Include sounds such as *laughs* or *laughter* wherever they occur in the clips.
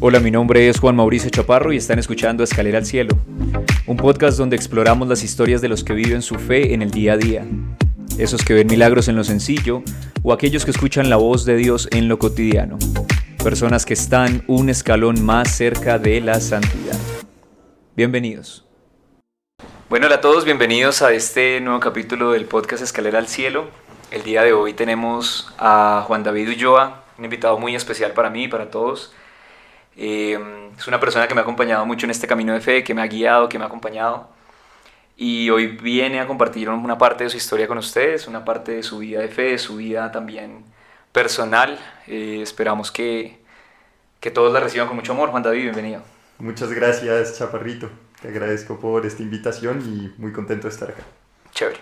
Hola, mi nombre es Juan Mauricio Chaparro y están escuchando Escalera al Cielo, un podcast donde exploramos las historias de los que viven su fe en el día a día, esos que ven milagros en lo sencillo o aquellos que escuchan la voz de Dios en lo cotidiano, personas que están un escalón más cerca de la santidad. Bienvenidos. Bueno, hola a todos, bienvenidos a este nuevo capítulo del podcast Escalera al Cielo. El día de hoy tenemos a Juan David Ulloa, un invitado muy especial para mí y para todos. Eh, es una persona que me ha acompañado mucho en este camino de fe, que me ha guiado, que me ha acompañado. Y hoy viene a compartir una parte de su historia con ustedes, una parte de su vida de fe, de su vida también personal. Eh, esperamos que, que todos la reciban con mucho amor. Juan David, bienvenido. Muchas gracias, Chaparrito. Te agradezco por esta invitación y muy contento de estar acá. Chévere.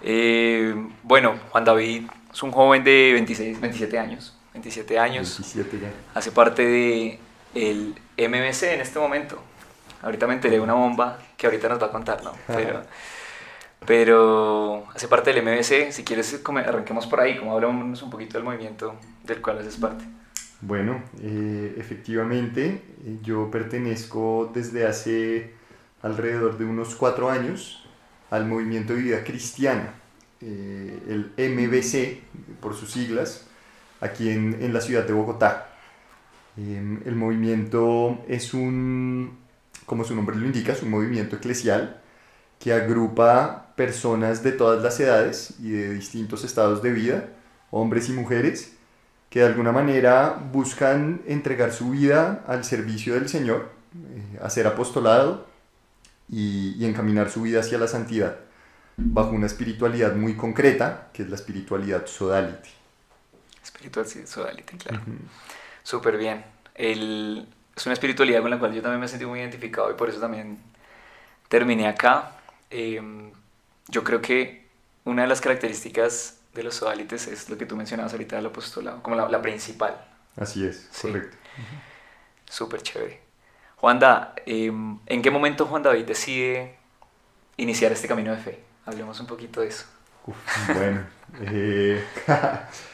Eh, bueno, Juan David es un joven de 26, 27 años. 27 años. 27 ya. Hace parte de el MMC en este momento. Ahorita me enteré de una bomba que ahorita nos va a contar, ¿no? Pero, pero hace parte del MMC. Si quieres, arranquemos por ahí, como hablamos un poquito del movimiento del cual haces parte. Bueno, eh, efectivamente, eh, yo pertenezco desde hace alrededor de unos cuatro años al movimiento de vida cristiana, eh, el MBC, por sus siglas, aquí en, en la ciudad de Bogotá. Eh, el movimiento es un, como su nombre lo indica, es un movimiento eclesial que agrupa personas de todas las edades y de distintos estados de vida, hombres y mujeres, que de alguna manera buscan entregar su vida al servicio del Señor, eh, hacer apostolado y, y encaminar su vida hacia la santidad, bajo una espiritualidad muy concreta, que es la espiritualidad sodality. Espiritualidad sodality, claro. Súper bien. El, es una espiritualidad con la cual yo también me sentí muy identificado y por eso también terminé acá. Eh, yo creo que una de las características de los sodalites es lo que tú mencionabas ahorita del apostolado, como la, la principal. Así es, Sí. correcto. Súper chévere. Juanda, eh, ¿en qué momento Juan David decide iniciar este camino de fe? Hablemos un poquito de eso. Uf, bueno, eh, *laughs*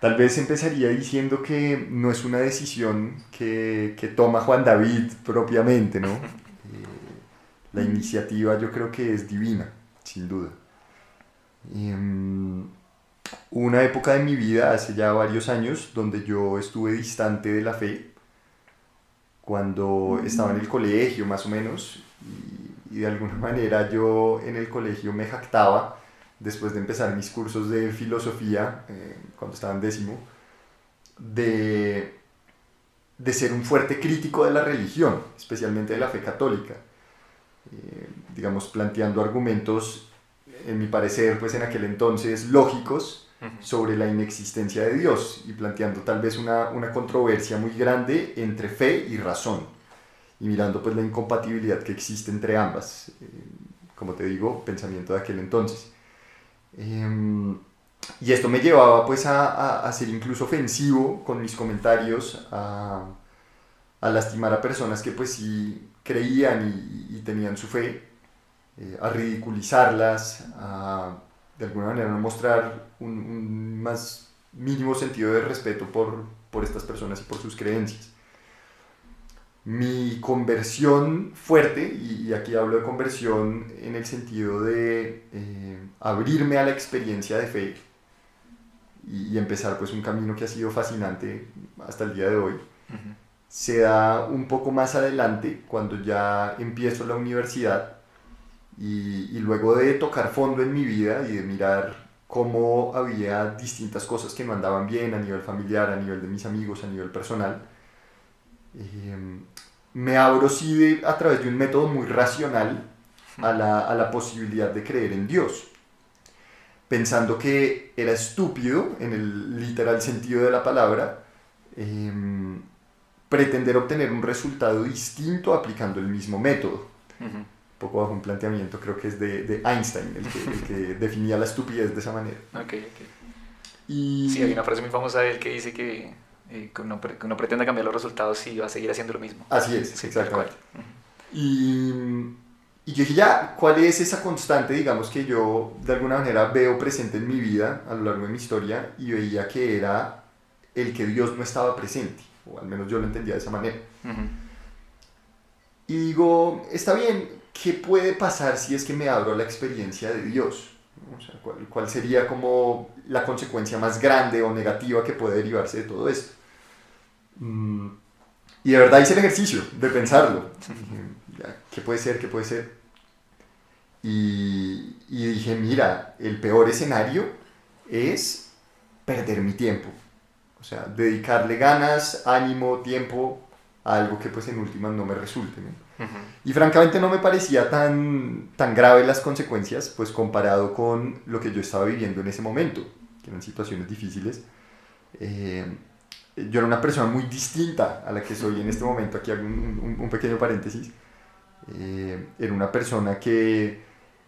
tal vez empezaría diciendo que no es una decisión que, que toma Juan David propiamente, ¿no? *laughs* Eh, la iniciativa yo creo que es divina, sin duda. Hubo una época de mi vida, hace ya varios años, donde yo estuve distante de la fe, cuando estaba en el colegio más o menos, y, y de alguna *laughs* manera yo en el colegio me jactaba después de empezar mis cursos de filosofía, eh, cuando estaba en décimo, de, de ser un fuerte crítico de la religión, especialmente de la fe católica. Eh, digamos, planteando argumentos, en mi parecer, pues en aquel entonces, lógicos sobre la inexistencia de Dios y planteando tal vez una, una controversia muy grande entre fe y razón y mirando pues la incompatibilidad que existe entre ambas. Eh, como te digo, pensamiento de aquel entonces. Em, y esto me llevaba pues a, a- a ser incluso ofensivo con mis comentarios, a, a lastimar a personas que pues sí creían y, tenían su fe, eh, a ridiculizarlas, a de alguna manera no mostrar un, un más mínimo sentido de respeto por, por estas personas y por sus creencias. Mi conversión fuerte, y, aquí hablo de conversión en el sentido de eh, abrirme a la experiencia de fe y, y empezar pues un camino que ha sido fascinante hasta el día de hoy, se da un poco más adelante cuando ya empiezo la universidad y, y luego de tocar fondo en mi vida y de mirar cómo había distintas cosas que no andaban bien a nivel familiar, a nivel de mis amigos, a nivel personal, eh, me abro sí de- a través de un método muy racional a la, a la posibilidad de creer en Dios, pensando que era estúpido, en el literal sentido de la palabra, em, pretender obtener un resultado distinto aplicando el mismo método. Un poco bajo un planteamiento, creo que es de, de Einstein, el que, el que *laughs* definía la estupidez de esa manera. Ok, ok. Y, Sí, hay una frase muy famosa de él que dice que, eh, que, uno, pre- que uno pretende cambiar los resultados y va a seguir haciendo lo mismo. Así es, Sí, exactamente. Y, y yo dije, ya, ¿cuál es esa constante, digamos, que yo de alguna manera veo presente en mi vida a lo largo de mi historia y veía que era el que Dios no estaba presente? o al menos yo lo entendía de esa manera. Y digo, está bien, ¿qué puede pasar si es que me abro a la experiencia de Dios? O sea, ¿cuál, ¿cuál, sería como la consecuencia más grande o negativa que puede derivarse de todo esto? Mm, y de verdad hice el ejercicio de pensarlo. ¿Qué puede ser? ¿Qué puede ser? Y, y dije, mira, el peor escenario es perder mi tiempo. O sea, dedicarle ganas, ánimo, tiempo a algo que pues en últimas no me resulte. Y francamente no me parecía tan, tan grave las consecuencias, pues comparado con lo que yo estaba viviendo en ese momento, que eran situaciones difíciles. Eh, yo era una persona muy distinta a la que soy en este momento, aquí hago un, un, pequeño paréntesis. Eh, era una persona que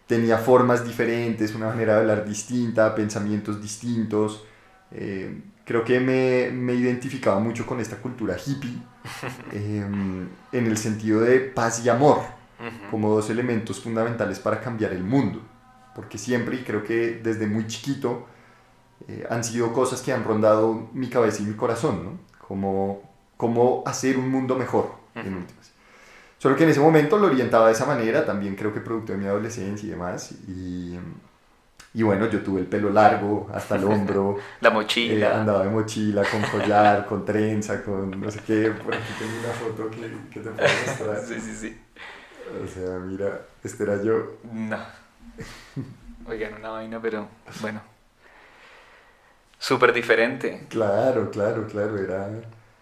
tenía formas diferentes, una manera de hablar distinta, pensamientos distintos. Eh, creo que me, me, identificaba mucho con esta cultura hippie, *laughs* em, en el sentido de paz y amor, como dos elementos fundamentales para cambiar el mundo. Porque siempre, y creo que desde muy chiquito, eh, han sido cosas que han rondado mi cabeza y mi corazón, ¿no? Como cómo hacer un mundo mejor, en últimas. Solo que en ese momento lo orientaba de esa manera, también creo que producto de mi adolescencia y demás. Y, y bueno, yo tuve el pelo largo hasta el hombro. *laughs* La mochila. Eh, andaba de mochila, con collar, con trenza, con no sé qué. Por aquí tengo una foto que, que te puedo mostrar. Sí, sí, sí. O sea, mira, este era yo. No. Oigan, una vaina, pero bueno. Súper diferente. Claro, claro, claro, era...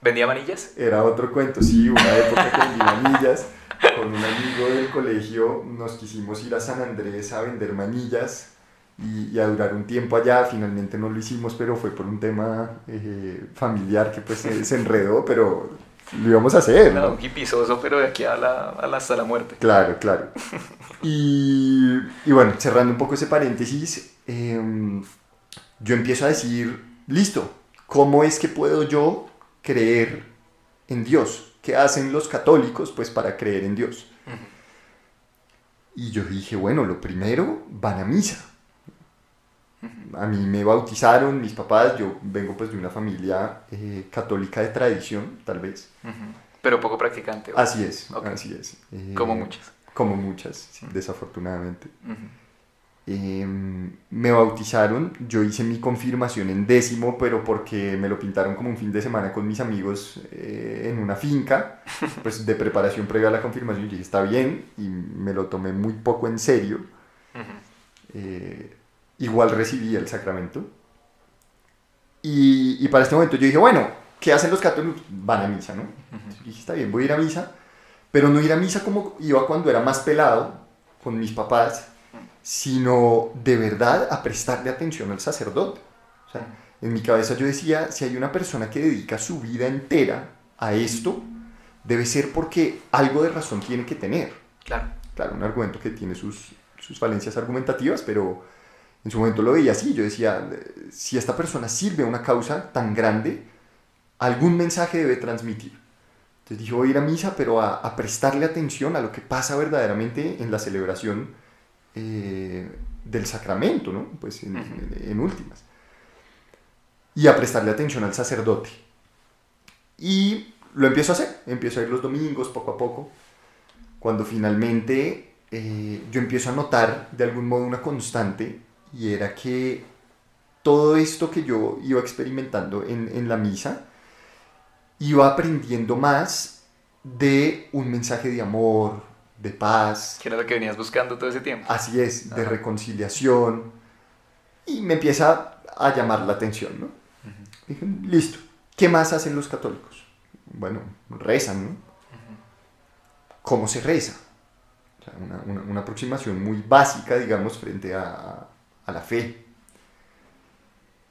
¿Vendía manillas? Era otro cuento, sí, una época que vendí manillas. Con un amigo del colegio nos quisimos ir a San Andrés a vender manillas y, a durar un tiempo allá. Finalmente no lo hicimos, pero fue por un tema eh, familiar que pues se, enredó, pero lo íbamos a hacer. ¿no? Un hipizoso, pero de aquí a la, hasta la muerte. Claro, claro. Y, y, bueno, cerrando un poco ese paréntesis, em, yo empiezo a decir, listo, ¿cómo es que puedo yo creer en Dios? ¿Qué hacen los católicos pues para creer en Dios? Y yo dije, bueno, lo primero, van a misa. A mí me bautizaron mis papás, yo vengo pues de una familia eh, católica de tradición, tal vez. Pero poco practicante. Así es, así es. como eh, muchas. Como muchas, desafortunadamente. Em, me bautizaron, yo hice mi confirmación en décimo, pero porque me lo pintaron como un fin de semana con mis amigos eh, en una finca, *laughs* pues de preparación previa a la confirmación, y dije, está bien, y me lo tomé muy poco en serio. Eh, igual recibí el sacramento. Y, y, para este momento yo dije, bueno, ¿qué hacen los católicos? Van a misa, ¿no? dije, está bien, voy a ir a misa, pero no ir a misa como iba cuando era más pelado, con mis papás, sino de verdad a prestarle atención al sacerdote. O sea, en mi cabeza yo decía, si hay una persona que dedica su vida entera a esto, debe ser porque algo de razón tiene que tener. Claro. Claro, un argumento que tiene sus, sus falencias argumentativas, pero en su momento lo veía así. Yo decía, si esta persona sirve a una causa tan grande, algún mensaje debe transmitir. Entonces dije, voy a ir a misa, pero a, a prestarle atención a lo que pasa verdaderamente en la celebración eh, del sacramento, ¿no? Pues en, últimas. Y a prestarle atención al sacerdote. Y lo empiezo a hacer, empiezo a ir los domingos poco a poco, cuando finalmente eh, yo empiezo a notar de algún modo una constante y era que todo esto que yo iba experimentando en, en la misa, iba aprendiendo más de un mensaje de amor, de paz. Que era lo que venías buscando todo ese tiempo. Así es, de reconciliación. Y me empieza a llamar la atención, ¿no? Dije, listo, ¿qué más hacen los católicos? Bueno, rezan, ¿no? ¿Cómo se reza? O sea, una, una, aproximación muy básica, digamos, frente a, a la fe.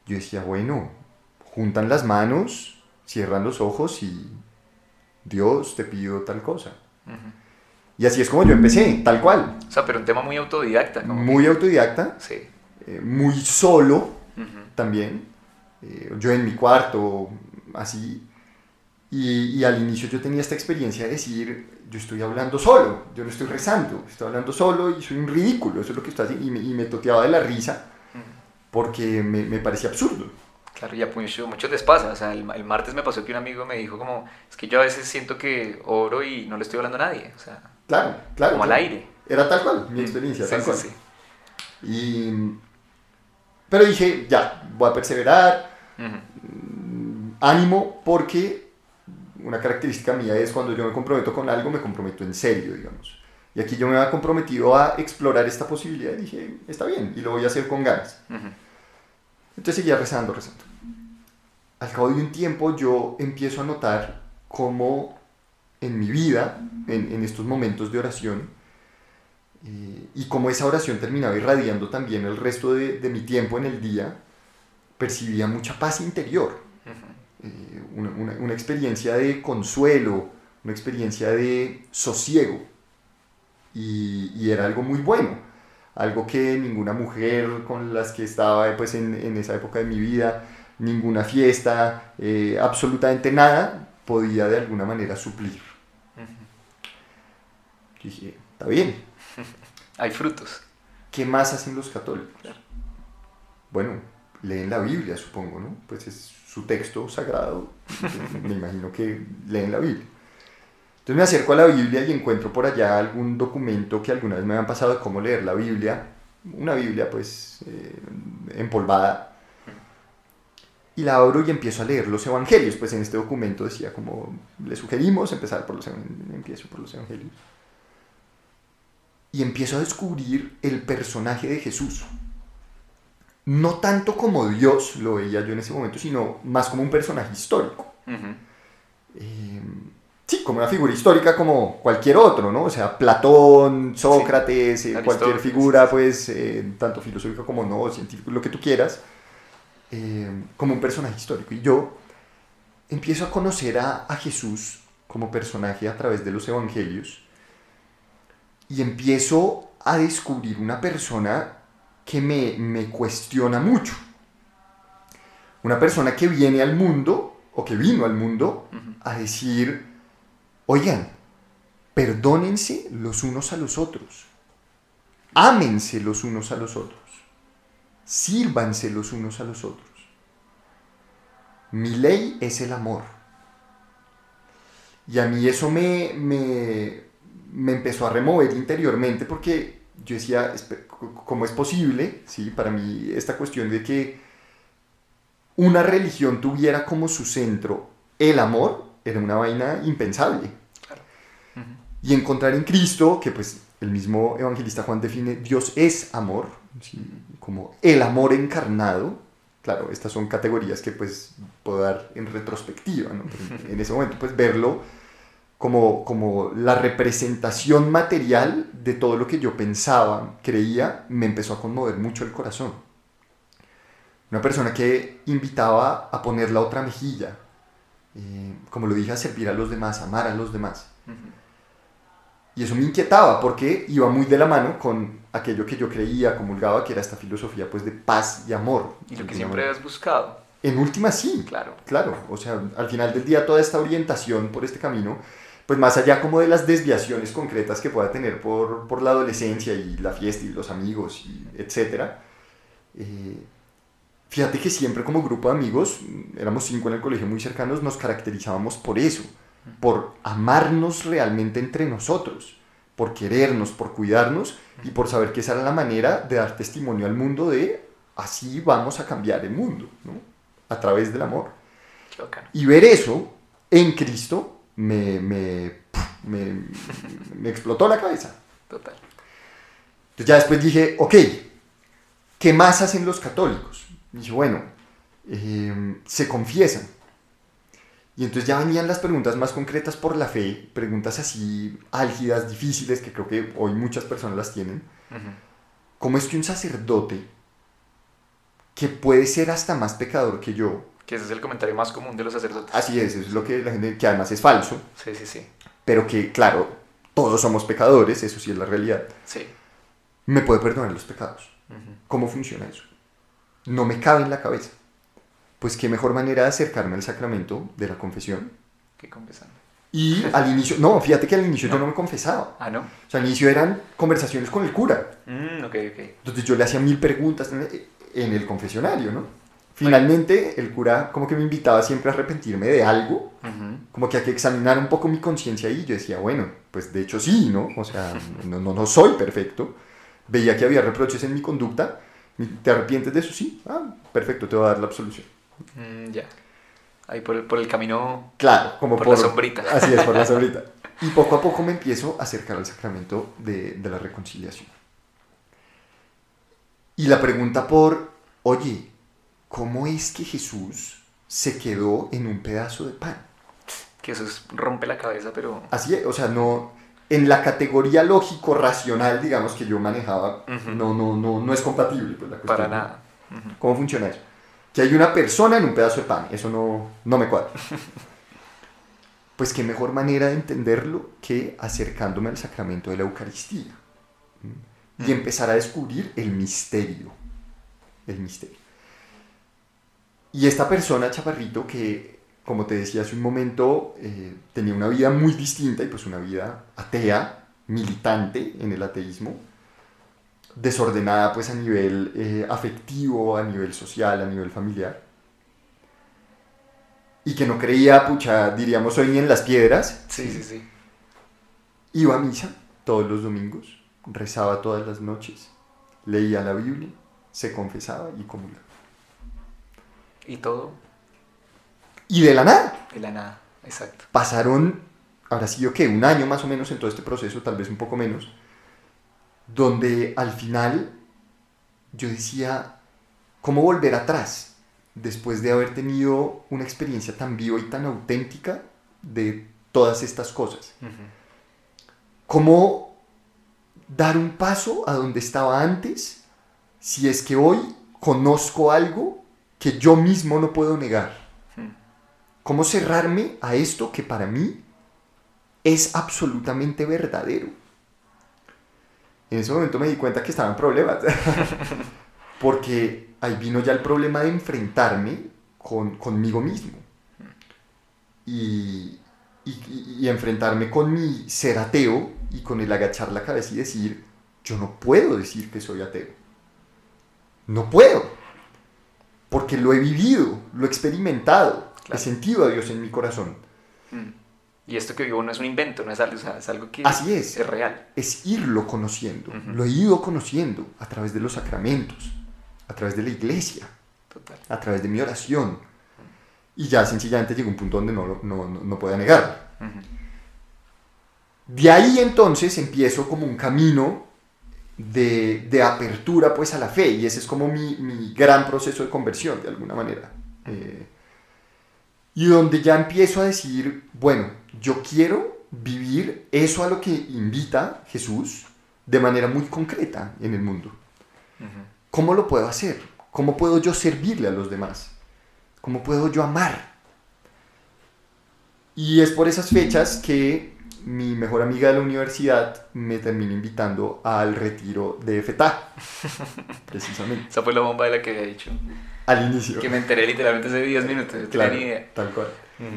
Yo decía, bueno, juntan las manos, cierran los ojos y Dios te pido tal cosa. Y así es como yo empecé, tal cual. O sea, pero un tema muy autodidacta. muy autodidacta. Sí. Eh, muy solo también. Eh, yo en mi cuarto, así. Y, y, al inicio yo tenía esta experiencia de decir, yo estoy hablando solo, yo no estoy rezando, estoy hablando solo y soy un ridículo, eso es lo que estoy haciendo. Y me, y me toteaba de la risa porque me, me parecía absurdo. Claro, y a muchos les pasa. O sea, el, el, martes me pasó que un amigo me dijo como, es que yo a veces siento que oro y no le estoy hablando a nadie. O sea, claro, claro. Como al aire. Era tal cual, mi mm, experiencia, tal cual. Sí, Y, pero dije, ya, voy a perseverar. Mm, ánimo, porque una característica mía es cuando yo me comprometo con algo, me comprometo en serio, digamos. Y aquí yo me había comprometido a explorar esta posibilidad y dije, está bien, y lo voy a hacer con ganas. Entonces seguía rezando, rezando. Al cabo de un tiempo yo empiezo a notar cómo en mi vida, en, en estos momentos de oración, eh, y cómo esa oración terminaba irradiando también el resto de, de mi tiempo en el día, percibía mucha paz interior, eh, una, una, una experiencia de consuelo, una experiencia de sosiego. Y, era algo muy bueno, algo que ninguna mujer con las que estaba pues, en, en esa época de mi vida, ninguna fiesta, eh, absolutamente nada, podía de alguna manera suplir. Dije, está bien. *laughs* Hay frutos. ¿Qué más hacen los católicos? Bueno, leen la Biblia, supongo, ¿no? Pues es su texto sagrado. *laughs* me imagino que leen la Biblia. Entonces me acerco a la Biblia y encuentro por allá algún documento que alguna vez me habían pasado de cómo leer la Biblia, una Biblia pues eh, empolvada. Y la abro y empiezo a leer los evangelios, pues en este documento decía como le sugerimos empezar por los empiezo por los evangelios. Y empiezo a descubrir el personaje de Jesús. No tanto como Dios lo veía yo en ese momento, sino más como un personaje histórico sí, como una figura histórica como cualquier otro, ¿no? O sea, Platón, Sócrates, eh, cualquier figura, pues, eh, tanto filosófica como no, científico, lo que tú quieras, eh, como un personaje histórico. Y yo empiezo a conocer a, Jesús como personaje a través de los evangelios y empiezo a descubrir una persona que me, me cuestiona mucho. Una persona que viene al mundo, o que vino al mundo, a decir, Oigan, perdónense los unos a los otros. Ámense los unos a los otros. Sírvanse los unos a los otros. Mi ley es el amor. Y a mí eso me, me, me empezó a remover interiormente porque yo decía, ¿cómo es posible? ¿Sí? Para mí esta cuestión de que una religión tuviera como su centro el amor era una vaina impensable. Y encontrar en Cristo, que pues el mismo evangelista Juan define, Dios es amor, como el amor encarnado. Claro, estas son categorías que pues puedo dar en retrospectiva, ¿no? *laughs* en ese momento pues verlo como, como la representación material de todo lo que yo pensaba, creía, me empezó a conmover mucho el corazón. Una persona que invitaba a poner la otra mejilla, eh, como lo dije, a servir a los demás, amar a los demás. Y eso me inquietaba porque iba muy de la mano con aquello que yo creía, comulgaba, que era esta filosofía pues de paz y amor. Y lo que siempre has buscado. En última sí. Claro. Claro. O sea, al final del día toda esta orientación por este camino, pues más allá como de las desviaciones concretas que pueda tener por, por la adolescencia y la fiesta y los amigos, y etcétera, eh, Fíjate que siempre como grupo de amigos, éramos cinco en el colegio muy cercanos, nos caracterizábamos por eso, por amarnos realmente entre nosotros, por querernos, por cuidarnos y por saber que esa era la manera de dar testimonio al mundo de así vamos a cambiar el mundo, ¿no? a través del amor. Y ver eso en Cristo me, me, me, me explotó la cabeza. Total. Entonces ya después dije, ok, ¿qué más hacen los católicos? Y bueno, em, se confiesan. Y entonces ya venían las preguntas más concretas por la fe, preguntas así álgidas, difíciles, que creo que hoy muchas personas las tienen. ¿Cómo es que un sacerdote, que puede ser hasta más pecador que yo, que ese es el comentario más común de los sacerdotes. Así es, es lo que la gente, que además es falso. Sí, sí, sí. Pero que, claro, todos somos pecadores, eso sí es la realidad. Sí. Me puede perdonar los pecados. ¿Cómo funciona eso? no me cabe en la cabeza. Pues qué mejor manera de acercarme al sacramento de la confesión. Que confesando. Y al inicio, no, fíjate que al inicio yo no me confesaba. Ah, ¿no? O sea, al inicio eran conversaciones con el cura. Mm, ok, ok. Entonces yo le hacía mil preguntas en el confesionario, ¿no? Finalmente, el cura como que me invitaba siempre a arrepentirme de algo, Ujú. como que a que examinar un poco mi conciencia y yo decía, bueno, pues de hecho sí, ¿no? O sea, no, no, no soy perfecto. Veía que había reproches en mi conducta. ¿Te arrepientes de eso? Sí. Ah, perfecto, te voy a dar la absolución. Mm, ya. Ahí por el, por el camino. Claro, como Por la sombrita. Así es, por la sombrita. *laughs* Y poco a poco me empiezo a acercar al sacramento de, de la reconciliación. Y la pregunta por, oye, ¿cómo es que Jesús se quedó en un pedazo de pan? Que eso es- rompe la cabeza, pero. Así es, o sea, no, en la categoría lógico-racional, digamos, que yo manejaba, Ujú. no, no, no, no es compatible. Pues, la cuestión, Para nada. Ujú. ¿Cómo funciona eso? Que hay una persona en un pedazo de pan, eso no, no me cuadra. *laughs* Pues qué mejor manera de entenderlo que acercándome al sacramento de la Eucaristía y empezar a descubrir el misterio. El misterio. Y esta persona, Chaparrito, que como te decía hace un momento, eh, tenía una vida muy distinta y pues una vida atea, militante en el ateísmo, desordenada pues a nivel eh, afectivo, a nivel social, a nivel familiar. Y que no creía, pucha, diríamos hoy ni en las piedras. Sí, sí, sí. Iba a misa todos los domingos, rezaba todas las noches, leía la Biblia, se confesaba y comulgaba. Y todo Y de la nada, de la nada. Exacto. pasaron, ahora sí yo qué, un año más o menos en todo este proceso, tal vez un poco menos, donde al final yo decía, ¿cómo volver atrás? Después de haber tenido una experiencia tan viva y tan auténtica de todas estas cosas. ¿Cómo dar un paso a donde estaba antes si es que hoy conozco algo que yo mismo no puedo negar? Hmm. ¿Cómo cerrarme a esto que para mí es absolutamente verdadero? En ese momento me di cuenta que estaba en problemas. *laughs* Porque ahí vino ya el problema de enfrentarme con, conmigo mismo. Y, y- y enfrentarme con mi ser ateo y con el agachar la cabeza y decir, yo no puedo decir que soy ateo. No puedo. Porque lo he vivido, lo he experimentado, he sentido a Dios en mi corazón. Mm. Y esto que vivo no es un invento, no es algo, o sea, es algo que Así es. es real. es irlo conociendo. Ujú. Lo he ido conociendo a través de los sacramentos, a través de la iglesia, Total. a través de mi oración. Y ya sencillamente llegó un punto donde no, no, no, no podía negarlo. Ujú. De ahí entonces empiezo como un camino de, de apertura pues a la fe y ese es como mi, mi gran proceso de conversión de alguna manera. Eh, y donde ya empiezo a decir, bueno, yo quiero vivir eso a lo que invita Jesús de manera muy concreta en el mundo. ¿Cómo lo puedo hacer? ¿Cómo puedo yo servirle a los demás? ¿Cómo puedo yo amar? Y es por esas fechas que mi mejor amiga de la universidad me termina invitando al retiro de FETA, *laughs* precisamente, Esa fue la bomba de la que había dicho. al inicio. Que me enteré literalmente hace 10 minutos, no Claro, tenía ni idea. tal cual. Ujú.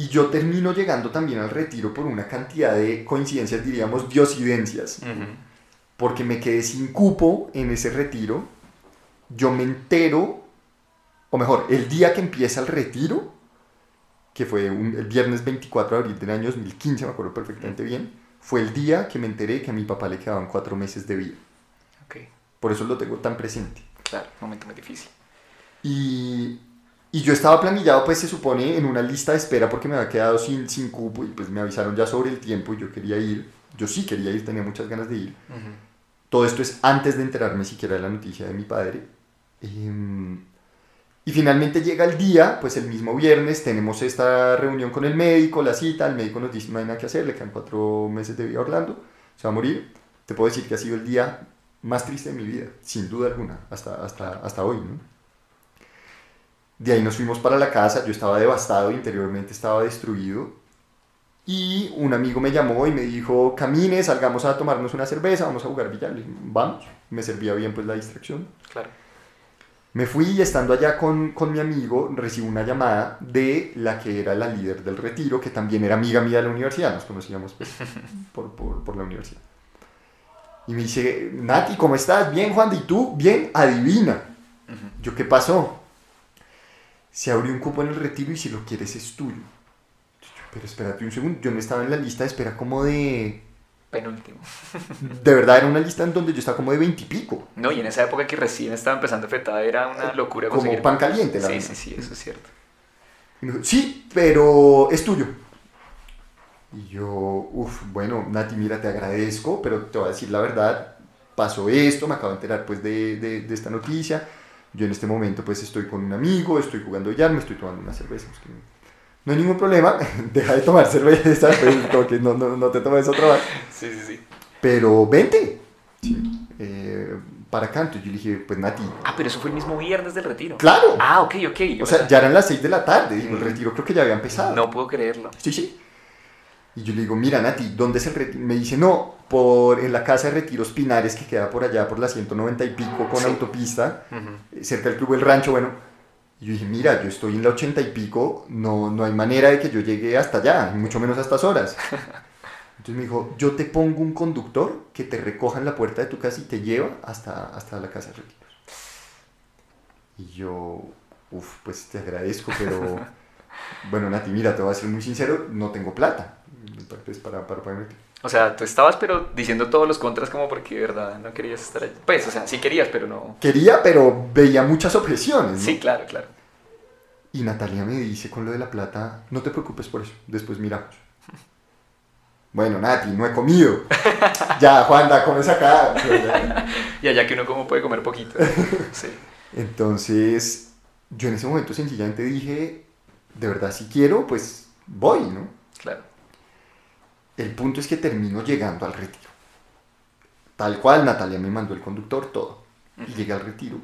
Y yo termino llegando también al retiro por una cantidad de coincidencias, diríamos, diosidencias. Ujú. porque me quedé sin cupo en ese retiro. Yo me entero, o mejor, el día que empieza el retiro, que fue un- el viernes 24 de abril del año 2015, me acuerdo perfectamente bien, fue el día que me enteré que a mi papá le quedaban cuatro meses de vida. Ok, Por eso lo tengo tan presente. claro, momento muy difícil. Y, y yo estaba planillado, pues se supone, en una lista de espera porque me había quedado sin, sin cupo y pues me avisaron ya sobre el tiempo y yo quería ir. Yo sí quería ir, tenía muchas ganas de ir. Todo esto es antes de enterarme siquiera de la noticia de mi padre. Em, y finalmente llega el día, pues el mismo viernes tenemos esta reunión con el médico, la cita, el médico nos dice no hay nada que hacer, le quedan cuatro meses de vida a Orlando, se va a morir. Te puedo decir que ha sido el día más triste de mi vida, sin duda alguna, hasta, hasta, hasta hoy. ¿no? De ahí nos fuimos para la casa, yo estaba devastado, interiormente estaba destruido. Y un amigo me llamó y me dijo, camine, salgamos a tomarnos una cerveza, vamos a jugar billar. Le dije, vamos, me servía bien pues la distracción. Claro. Me fui y estando allá con, con mi amigo recibo una llamada de la que era la líder del retiro, que también era amiga mía de la universidad, nos conocíamos pues, *laughs* por, por, por la universidad. Y me dice, Nati, ¿cómo estás? Bien, Juan, ¿y tú? Bien, adivina. Yo, ¿qué pasó? Se abrió un cupo en el retiro y si lo quieres es tuyo. Pero espérate un segundo, yo no estaba en la lista de espera como de... Penúltimo. *laughs* De verdad era una lista en donde yo estaba como de veintipico. No, y en esa época que recién estaba empezando FETA era una locura Como conseguir- pan caliente, la Sí, verdad. sí, sí, eso es cierto. Y me dijo, sí, pero es tuyo. Y yo, uff, bueno, Nati, mira, te agradezco, pero te voy a decir la verdad, pasó esto, me acabo de enterar pues de, de, de esta noticia, yo en este momento pues estoy con un amigo, estoy jugando ya, me estoy tomando una cerveza. es que no hay ningún problema, *laughs* deja de tomar cerveza, *laughs* pues, como que no, no, no te tomes otra vez. Sí, sí, sí. Pero vente, sí, eh, para. Entonces yo le dije, pues Nati, Ah, pero eso fue el mismo viernes del retiro. claro. Ah, ok, ok. O sea, ya eran las 6 de la tarde, digo, el retiro creo que ya había empezado. No puedo creerlo. Sí, sí. Y yo le digo, mira, Nati, ¿dónde es el retiro? Me dice, no, por, en la casa de retiros Pinares, que queda por allá, por la 190 y pico, con Sí. autopista, cerca del Club El Rancho, bueno. Y yo dije, mira, yo estoy en la 80 y pico, no, no hay manera de que yo llegue hasta allá, mucho menos a estas horas. *laughs* Entonces me dijo, yo te pongo un conductor que te recoja en la puerta de tu casa y te lleva hasta, hasta la casa de retiros. Y yo, uff, pues te agradezco, pero... *laughs* Bueno, Nati, mira, te voy a ser muy sincero, no tengo plata pues, para, para. O sea, tú estabas pero diciendo todos los contras como porque de verdad no querías estar allí. Pues, o sea, sí querías, pero no. Quería, pero veía muchas objeciones. ¿no? Sí, claro, claro. Y Natalia me dice con lo de la plata, no te preocupes por eso, después miramos. *laughs* Bueno, Nati, no he comido. *laughs* ya, Juanda, comes *laughs* acá. Y allá que uno como puede comer poquito. Sí. Entonces, yo en ese momento sencillamente dije, de verdad, si quiero, pues voy, ¿no? Claro. El punto es que termino llegando al retiro. Tal cual, Natalia me mandó el conductor, todo. Y llegué al retiro.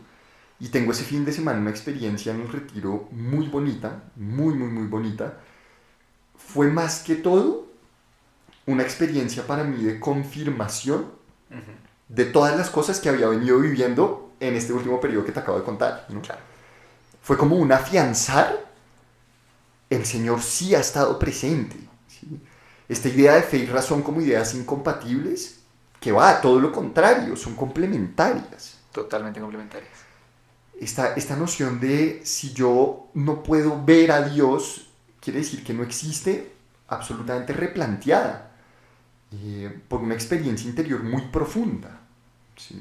Y tengo ese fin de semana una experiencia en el retiro muy bonita, muy, muy, muy bonita. Fue más que todo una experiencia para mí de confirmación de todas las cosas que había venido viviendo en este último periodo que te acabo de contar. ¿no? Claro. Fue como un afianzar, el Señor sí ha estado presente. ¿sí? Esta idea de fe y razón como ideas incompatibles, que va, todo lo contrario, son complementarias. Totalmente complementarias. Esta, esta noción de si yo no puedo ver a Dios, quiere decir que no existe, absolutamente replanteada eh, por una experiencia interior muy profunda. ¿sí?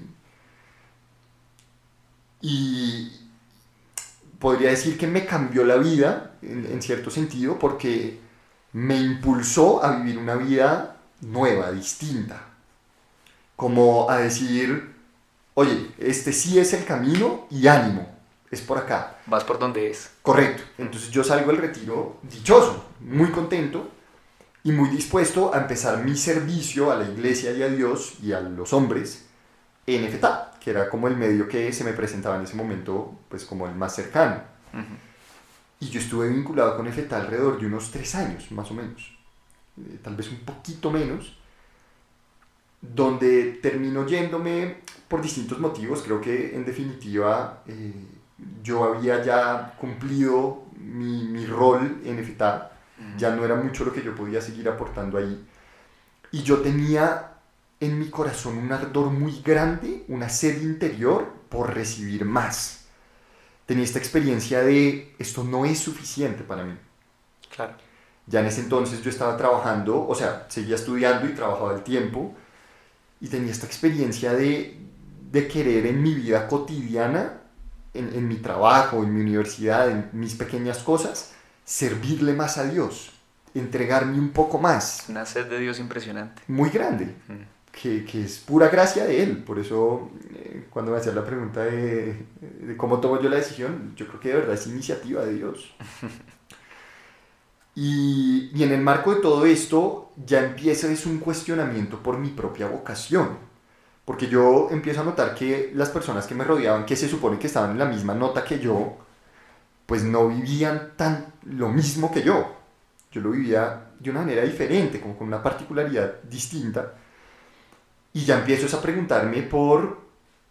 Y podría decir que me cambió la vida, en, en cierto sentido, porque me impulsó a vivir una vida nueva, distinta. Como a decir, oye, este sí es el camino y ánimo, es por acá. Vas por donde es. Correcto. Entonces yo salgo del retiro dichoso, muy contento y muy dispuesto a empezar mi servicio a la iglesia y a Dios y a los hombres en EFETA, que era como el medio que se me presentaba en ese momento, pues como el más cercano. Ujú. Y yo estuve vinculado con EFETA alrededor de unos tres años, más o menos. Eh, tal vez un poquito menos. Donde terminó yéndome por distintos motivos. Creo que en definitiva eh, yo había ya cumplido mi, mi rol en EFETA. Ya no era mucho lo que yo podía seguir aportando ahí. Y yo tenía en mi corazón un ardor muy grande, una sed interior por recibir más tenía esta experiencia de esto no es suficiente para mí. Claro. Ya en ese entonces yo estaba trabajando, o sea, seguía estudiando y trabajaba al tiempo, y tenía esta experiencia de, de querer en mi vida cotidiana, en, en mi trabajo, en mi universidad, en mis pequeñas cosas, servirle más a Dios, entregarme un poco más, Una sed de Dios impresionante. muy grande Ujú. Que, que es pura gracia de él. Por eso, eh, cuando me hacían la pregunta de, de cómo tomo yo la decisión, yo creo que de verdad es iniciativa de Dios. *laughs* Y, y en el marco de todo esto, ya empieza es un cuestionamiento por mi propia vocación. Porque yo empiezo a notar que las personas que me rodeaban, que se supone que estaban en la misma nota que yo, pues no vivían tan lo mismo que yo. Yo lo vivía de una manera diferente, como con una particularidad distinta. Y ya empiezo a preguntarme por,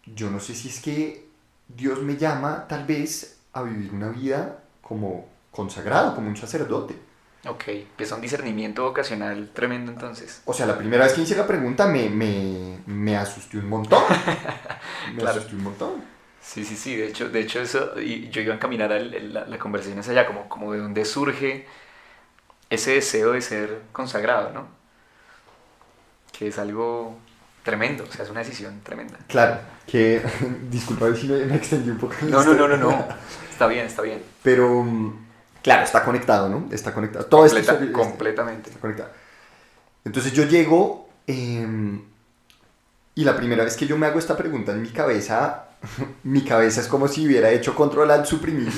yo no sé si es que Dios me llama tal vez a vivir una vida como consagrado, como un sacerdote. Ok. Empieza un discernimiento vocacional tremendo entonces. O sea, la primera vez que hice la pregunta me, me, me asusté un montón. *laughs* Me Claro. asusté un montón. Sí, sí, sí, de hecho, de hecho eso, y yo iba a encaminar a la, la conversación hacia allá, como, como de dónde surge ese deseo de ser consagrado, ¿no? Que es algo tremendo, o sea, es una decisión tremenda. Claro, que, *laughs* disculpa si me, extendí un poco. No, no, no, no, no, está bien, está bien. Pero, mm, claro, está conectado, ¿no? Está conectado. Todo esto completamente. Está conectado. Entonces yo llego em, y la primera vez que yo me hago esta pregunta en mi cabeza, *laughs* mi cabeza es como si hubiera hecho control al suprimir.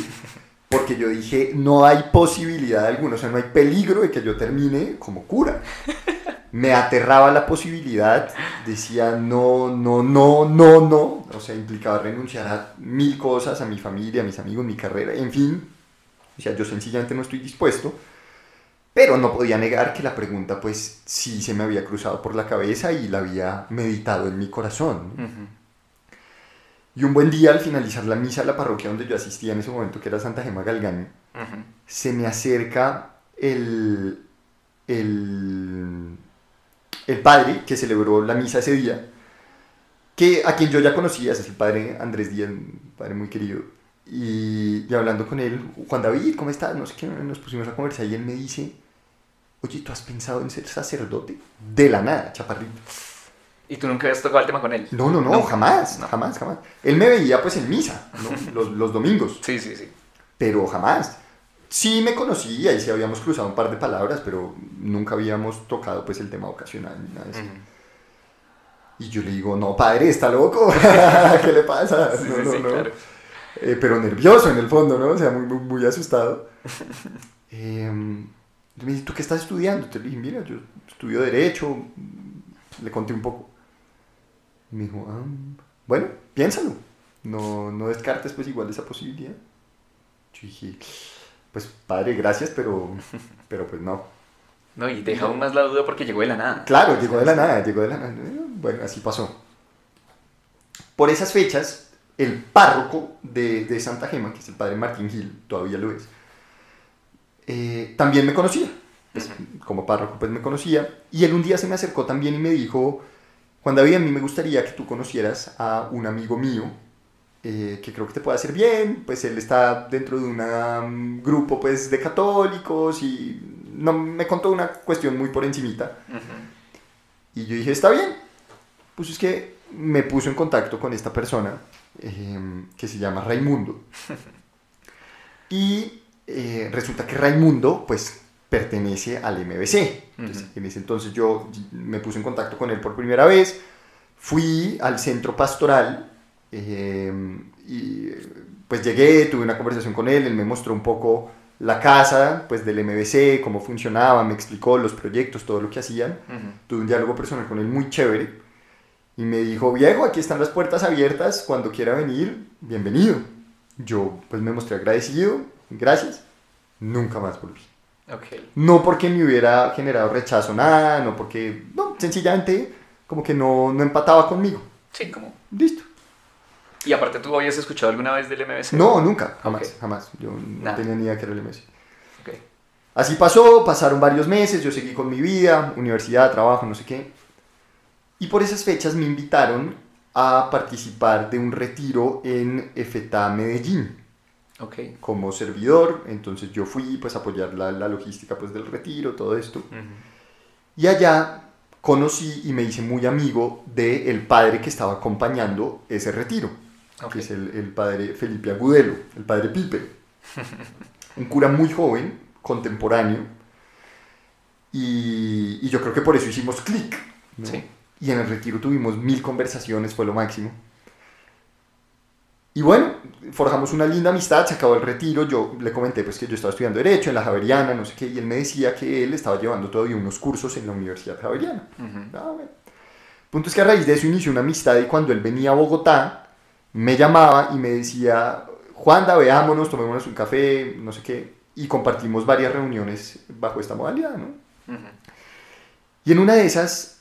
Porque yo dije, no hay posibilidad alguna, o sea, no hay peligro de que yo termine como cura. *laughs* Me aterraba la posibilidad, decía, no, no, no, no, no. O sea, implicaba renunciar a mil cosas, a mi familia, a mis amigos, mi carrera, en fin. O sea, yo sencillamente no estoy dispuesto. Pero no podía negar que la pregunta, pues, sí se me había cruzado por la cabeza y la había meditado en mi corazón. Y un buen día, al finalizar la misa de la parroquia donde yo asistía en ese momento, que era Santa Gema Galgani, se me acerca el, el, el padre que celebró la misa ese día, que a quien yo ya conocía, es el padre Andrés Díaz, un padre muy querido, y, y, hablando con él, Juan David, ¿cómo estás? No sé qué, nos pusimos a conversar y él me dice, oye, ¿tú has pensado en ser sacerdote? De la nada, chaparrito. ¿Y tú nunca habías tocado el tema con él? No, no, no, jamás, jamás, jamás. Él me veía pues en misa, los, los, domingos. Sí, sí, sí. Pero jamás. Sí me conocía y sí habíamos cruzado un par de palabras, pero nunca habíamos tocado pues el tema ocasional ni nada de eso. Y yo le digo, no, padre, está loco. *laughs* ¿Qué le pasa? no, no, no. Claro. Eh, pero nervioso en el fondo, ¿no? O sea, muy, muy, muy asustado. *laughs* eh, me dice, ¿tú qué estás estudiando? Te dije, mira, yo estudio Derecho. Le conté un poco. Y me dijo, ah, bueno, piénsalo. No, no descartes pues igual esa posibilidad. Yo dije, pues padre, gracias, pero, *laughs* pero pues no. No, y deja aún más la duda porque llegó de la nada. Claro, llegó de la nada, llegó de la nada. Bueno, así pasó. Por esas fechas, el párroco de, de Santa Gema, que es el padre Martín Gil, todavía lo es, eh, también me conocía. Pues, como párroco, pues me conocía. Y él un día se me acercó también y me dijo, Juan David, a mí me gustaría que tú conocieras a un amigo mío eh, que creo que te puede hacer bien. Pues él está dentro de un grupo pues de católicos y no, me contó una cuestión muy por encimita. Y yo dije, está bien. Pues es que me puso en contacto con esta persona em, que se llama Raimundo. *laughs* y eh, resulta que Raimundo, pues, pertenece al MBC. En ese entonces yo me puse en contacto con él por primera vez, fui al centro pastoral em, y pues llegué, tuve una conversación con él, él me mostró un poco la casa pues del MBC, cómo funcionaba, me explicó los proyectos, todo lo que hacían. Tuve un diálogo personal con él muy chévere y me dijo, viejo, aquí están las puertas abiertas, cuando quiera venir, bienvenido. Yo pues me mostré agradecido, gracias, nunca más volví. Okay. No porque me hubiera generado rechazo, nada, no porque, no, sencillamente como que no, no empataba conmigo. Sí, como. Listo. ¿Y aparte tú habías escuchado alguna vez del MBC? No, nunca, jamás, jamás. Yo no tenía ni idea que era el MBC. Okay. Así pasó, pasaron varios meses, yo seguí con mi vida, universidad, trabajo, no sé qué. Y por esas fechas me invitaron a participar de un retiro en EFETA Medellín okay. como servidor, entonces yo fui pues a apoyar la, la logística pues del retiro, todo esto. Y allá conocí y me hice muy amigo del el padre que estaba acompañando ese retiro, que es el, el, padre Felipe Agudelo, el padre Pipe. *laughs* Un cura muy joven, contemporáneo, y, y yo creo que por eso hicimos clic. Sí. Y en el retiro tuvimos mil conversaciones, fue lo máximo. Y bueno, forjamos una linda amistad, se acabó el retiro, yo le comenté pues que yo estaba estudiando Derecho en la Javeriana, no sé qué, y él me decía que él estaba llevando todavía unos cursos en la Universidad Javeriana. ah, bueno. Punto es que a raíz de eso inició una amistad y cuando él venía a Bogotá, me llamaba y me decía, Juanda, veámonos, tomémonos un café, no sé qué, y compartimos varias reuniones bajo esta modalidad, ¿no? Y en una de esas,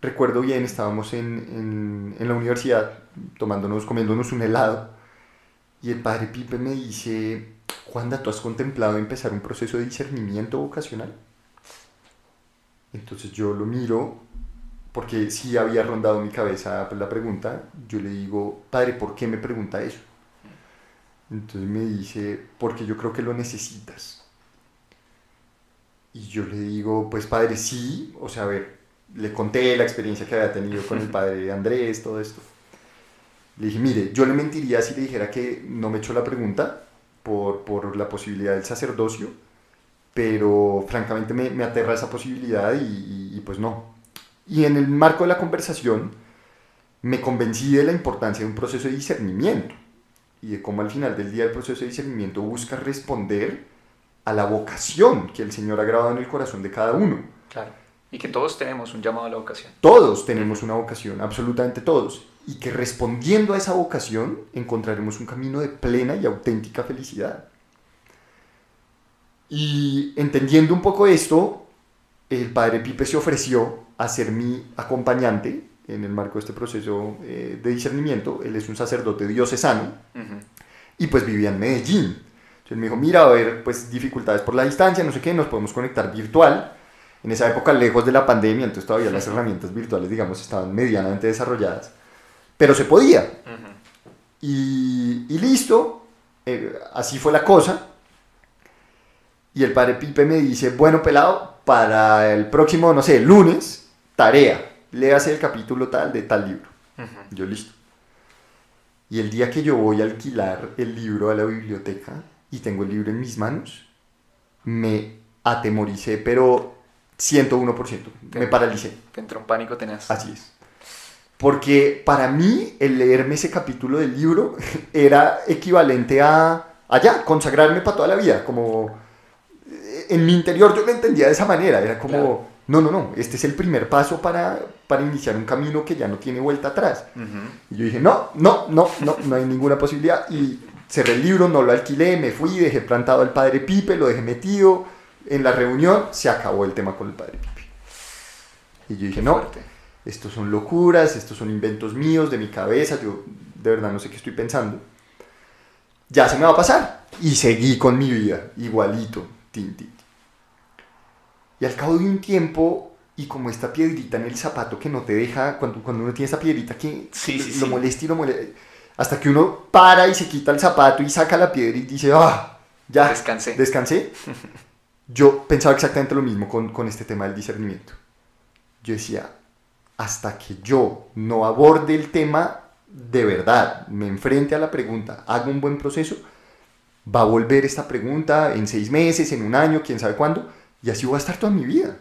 recuerdo bien, estábamos en, en, en la universidad tomándonos, comiéndonos un helado, y el padre Pipe me dice, Juanda, ¿tú has contemplado empezar un proceso de discernimiento vocacional? Entonces yo lo miro, porque sí había rondado mi cabeza pues, la pregunta, yo le digo, padre, ¿por qué me pregunta eso? Entonces me dice, porque yo creo que lo necesitas. Y yo le digo, pues padre, sí, o sea, a ver, le conté la experiencia que había tenido con el padre Andrés, todo esto. Le dije, mire, yo le mentiría si le dijera que no me echó la pregunta por, por la posibilidad del sacerdocio, pero francamente me, me aterra esa posibilidad y, y, pues no. Y en el marco de la conversación me convencí de la importancia de un proceso de discernimiento y de cómo al final del día el proceso de discernimiento busca responder a la vocación que el Señor ha grabado en el corazón de cada uno. Claro. Y que todos tenemos un llamado a la vocación. Todos tenemos una vocación, absolutamente todos. Y que respondiendo a esa vocación encontraremos un camino de plena y auténtica felicidad. Y entendiendo un poco esto, el padre Pipe se ofreció a ser mi acompañante en el marco de este proceso eh, de discernimiento. Él es un sacerdote diocesano y pues vivía en Medellín. Entonces me dijo, mira, a ver, pues dificultades por la distancia, no sé qué, nos podemos conectar virtual. En esa época, lejos de la pandemia, entonces todavía las herramientas virtuales, digamos, estaban medianamente desarrolladas, pero se podía. y, y, listo, eh, así fue la cosa. Y el padre Pipe me dice, bueno, pelado, para el próximo, no sé, lunes, tarea léase el capítulo tal de tal libro. Yo listo. Y el día que yo voy a alquilar el libro a la biblioteca y tengo el libro en mis manos, me atemoricé, pero 101%. me paralicé. Te entró un pánico tenaz. Así es. Porque para mí el leerme ese capítulo del libro *laughs* era equivalente a, allá, consagrarme para toda la vida. Como en mi interior yo lo entendía de esa manera. Era como, no, no, no, este es el primer paso para, para iniciar un camino que ya no tiene vuelta atrás. Y yo dije, no, no, no, no, no hay ninguna posibilidad. Y cerré el libro, no lo alquilé, me fui, dejé plantado al padre Pipe, lo dejé metido. En la reunión se acabó el tema con el padre Pipe. Y yo dije, no, estos son locuras, estos son inventos míos de mi cabeza, yo de verdad no sé qué estoy pensando. Ya se me va a pasar. Y seguí con mi vida, igualito, tin, y al cabo de un tiempo, y como esta piedrita en el zapato que no te deja, cuando, cuando uno tiene esa piedrita que lo, molesta y lo molesta, hasta que uno para y se quita el zapato y saca la piedra y dice, ah, ya, descansé. Descansé. *laughs* Yo pensaba exactamente lo mismo con, con este tema del discernimiento. Yo decía, hasta que yo no aborde el tema de verdad, me enfrente a la pregunta, haga un buen proceso, va a volver esta pregunta en seis meses, en un año, quién sabe cuándo, y así voy a estar toda mi vida.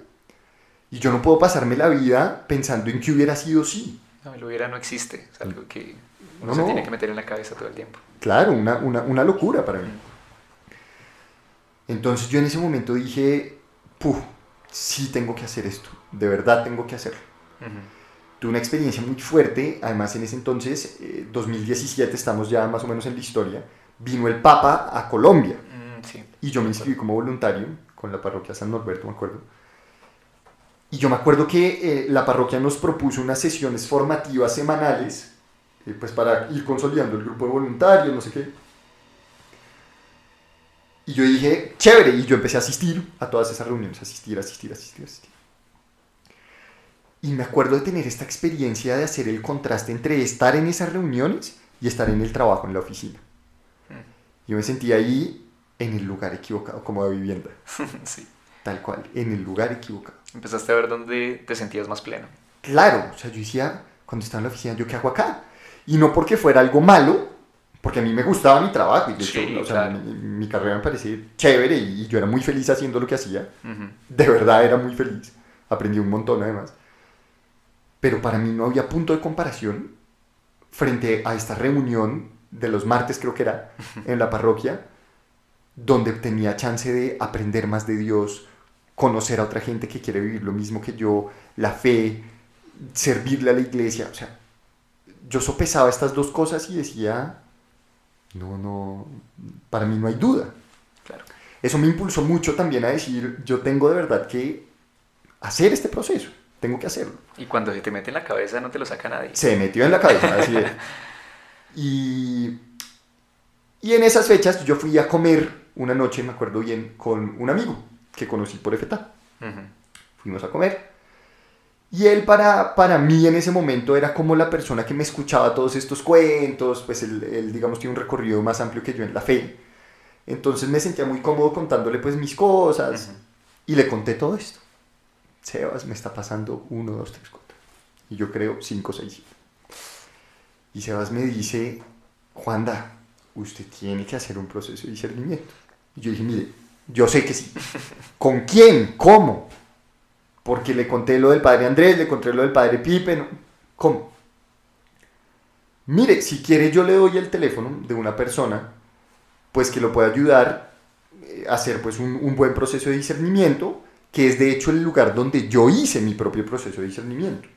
Y yo no puedo pasarme la vida pensando en que hubiera sido sí. No, el hubiera no existe. Es algo que uno se tiene que meter en la cabeza todo el tiempo. Claro, una, una, una locura para mí. Entonces yo en ese momento dije, Puf, sí tengo que hacer esto. De verdad tengo que hacerlo. Tuve una experiencia muy fuerte. Además, en ese entonces, 2017, eh, estamos ya más o menos en la historia, vino el Papa a Colombia. Mm, sí. Y yo me inscribí como voluntario con la parroquia San Norberto, me acuerdo. Y yo me acuerdo que eh, la parroquia nos propuso unas sesiones formativas semanales, eh, pues para ir consolidando el grupo de voluntarios, no sé qué. Y yo dije, chévere, y yo empecé a asistir a todas esas reuniones, asistir, asistir, asistir, asistir. Y me acuerdo de tener esta experiencia de hacer el contraste entre estar en esas reuniones y estar en el trabajo, en la oficina. Mm. Yo me sentí ahí en el lugar equivocado, como de vivienda. *laughs* sí. Tal cual, en el lugar equivocado. Empezaste a ver dónde te sentías más pleno. Claro, o sea, yo decía, cuando estaba en la oficina, ¿yo qué hago acá? Y no porque fuera algo malo, porque a mí me gustaba mi trabajo, y de hecho, o sea, mi, carrera me parecía chévere y, yo era muy feliz haciendo lo que hacía. De verdad era muy feliz. Aprendí un montón además. Pero para mí no había punto de comparación frente a esta reunión de los martes, creo que era, en la parroquia, donde tenía chance de aprender más de Dios, conocer a otra gente que quiere vivir lo mismo que yo, la fe, servirle a la iglesia. O sea, yo sopesaba estas dos cosas y decía, no, no, para mí no hay duda. Claro. Eso me impulsó mucho también a decir, yo tengo de verdad que hacer este proceso, tengo que hacerlo. Y cuando se te mete en la cabeza no te lo saca nadie. Se metió en la cabeza, así es. *laughs* Y, y en esas fechas yo fui a comer una noche, me acuerdo bien, con un amigo que conocí por EFETA. Fuimos a comer Y él para, para mí en ese momento era como la persona que me escuchaba todos estos cuentos, pues él, él, digamos tiene un recorrido más amplio que yo en la fe. Entonces me sentía muy cómodo contándole pues mis cosas y le conté todo esto. Sebas, me está pasando 1, 2, 3, 4. Y yo creo 5, 6, 7. Y Sebas me dice, Juanda, usted tiene que hacer un proceso de discernimiento. Y yo dije, mire, yo sé que sí. *laughs* ¿Con quién? ¿Cómo? Porque le conté lo del padre Andrés, le conté lo del padre Pipe. ¿no? ¿Cómo? Mire, si quiere yo le doy el teléfono de una persona, pues que lo pueda ayudar eh, a hacer pues un, un buen proceso de discernimiento, que es de hecho el lugar donde yo hice mi propio proceso de discernimiento.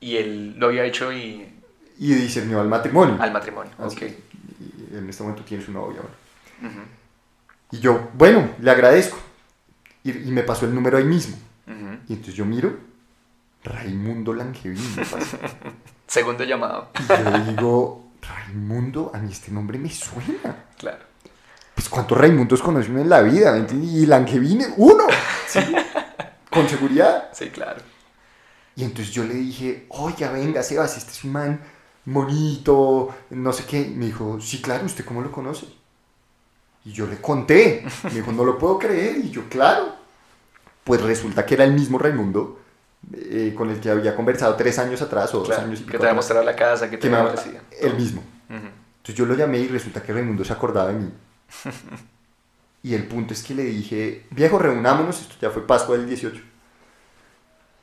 Y él lo había hecho y... Y discernió al matrimonio. Al matrimonio, Así, ok. en este momento tiene su novia ahora. Ujú, Y yo, bueno, le agradezco. Y, y me pasó el número ahí mismo. Y entonces yo miro, Raimundo Langevin. me pasa. *laughs* Segundo llamado. Y yo digo, Raimundo, a mí este nombre me suena. Claro. Pues cuántos Raimundos conoce uno en la vida, ¿me entiendes? Y Langevin, uno. ¿sí? Con seguridad. Sí, claro. Y entonces yo le dije, oiga, venga, Sebas, este es un man bonito, no sé qué. Y me dijo, sí, claro, ¿usted cómo lo conoce? Y yo le conté. Me dijo, no lo puedo creer. Y yo, claro. Pues resulta que era el mismo Raimundo eh, con el que había conversado tres años atrás o dos años y Que pico te había mostrado la casa, que te que me había. El mismo. Entonces yo lo llamé y resulta que Raimundo se acordaba de mí. *laughs* Y el punto es que le dije, viejo, reunámonos, esto ya fue Pascua del 18.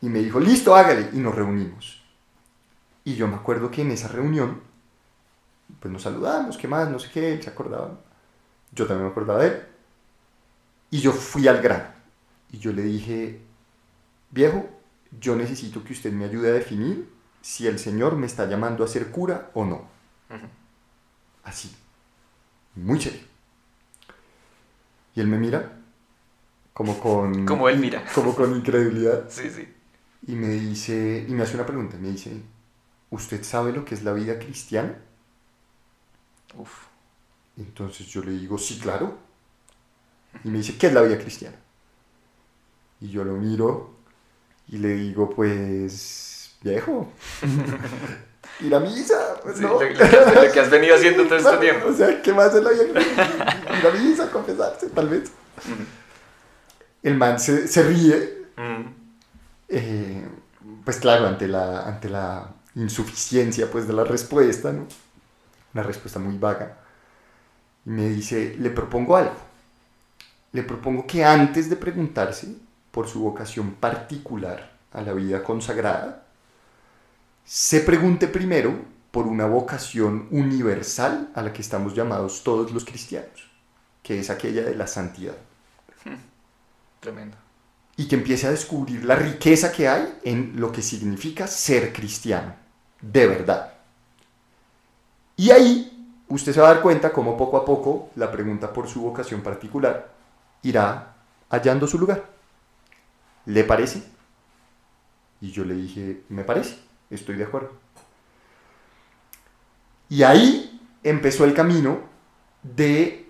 Y me dijo, listo, hágale. Y nos reunimos. Y yo me acuerdo que en esa reunión, pues nos saludamos, ¿qué más? No sé qué, él se acordaba. Yo también me acordaba de él. Y yo fui al grano. Y yo le dije, viejo, yo necesito que usted me ayude a definir si el Señor me está llamando a ser cura o no. Así. Muy serio. Y él me mira como con... *laughs* Como él mira. Como con incredulidad. Sí, sí. Y me dice, y me hace una pregunta, me dice, ¿usted sabe lo que es la vida cristiana? Uf. Entonces yo le digo, sí, claro. Y me dice, ¿qué es la vida cristiana? Y yo lo miro y le digo, pues, viejo, *laughs* ir a misa, pues Sí, no. lo, lo que has, lo que has venido haciendo todo este *laughs* tiempo. O sea, ¿qué más es la vida cristiana? Ir a misa, confesarse, tal vez. El man se, se ríe, Ujú. eh, pues claro, ante la, ante la insuficiencia pues, de la respuesta, ¿no? Una respuesta muy vaga. Y me dice, le propongo algo. Le propongo que antes de preguntarse por su vocación particular a la vida consagrada, se pregunte primero por una vocación universal a la que estamos llamados todos los cristianos, que es aquella de la santidad Tremendo. y que empiece a descubrir la riqueza que hay en lo que significa ser cristiano, de verdad. Y ahí usted se va a dar cuenta cómo poco a poco la pregunta por su vocación particular irá hallando su lugar. ¿Le parece? Y yo le dije, me parece, estoy de acuerdo. Y ahí empezó el camino de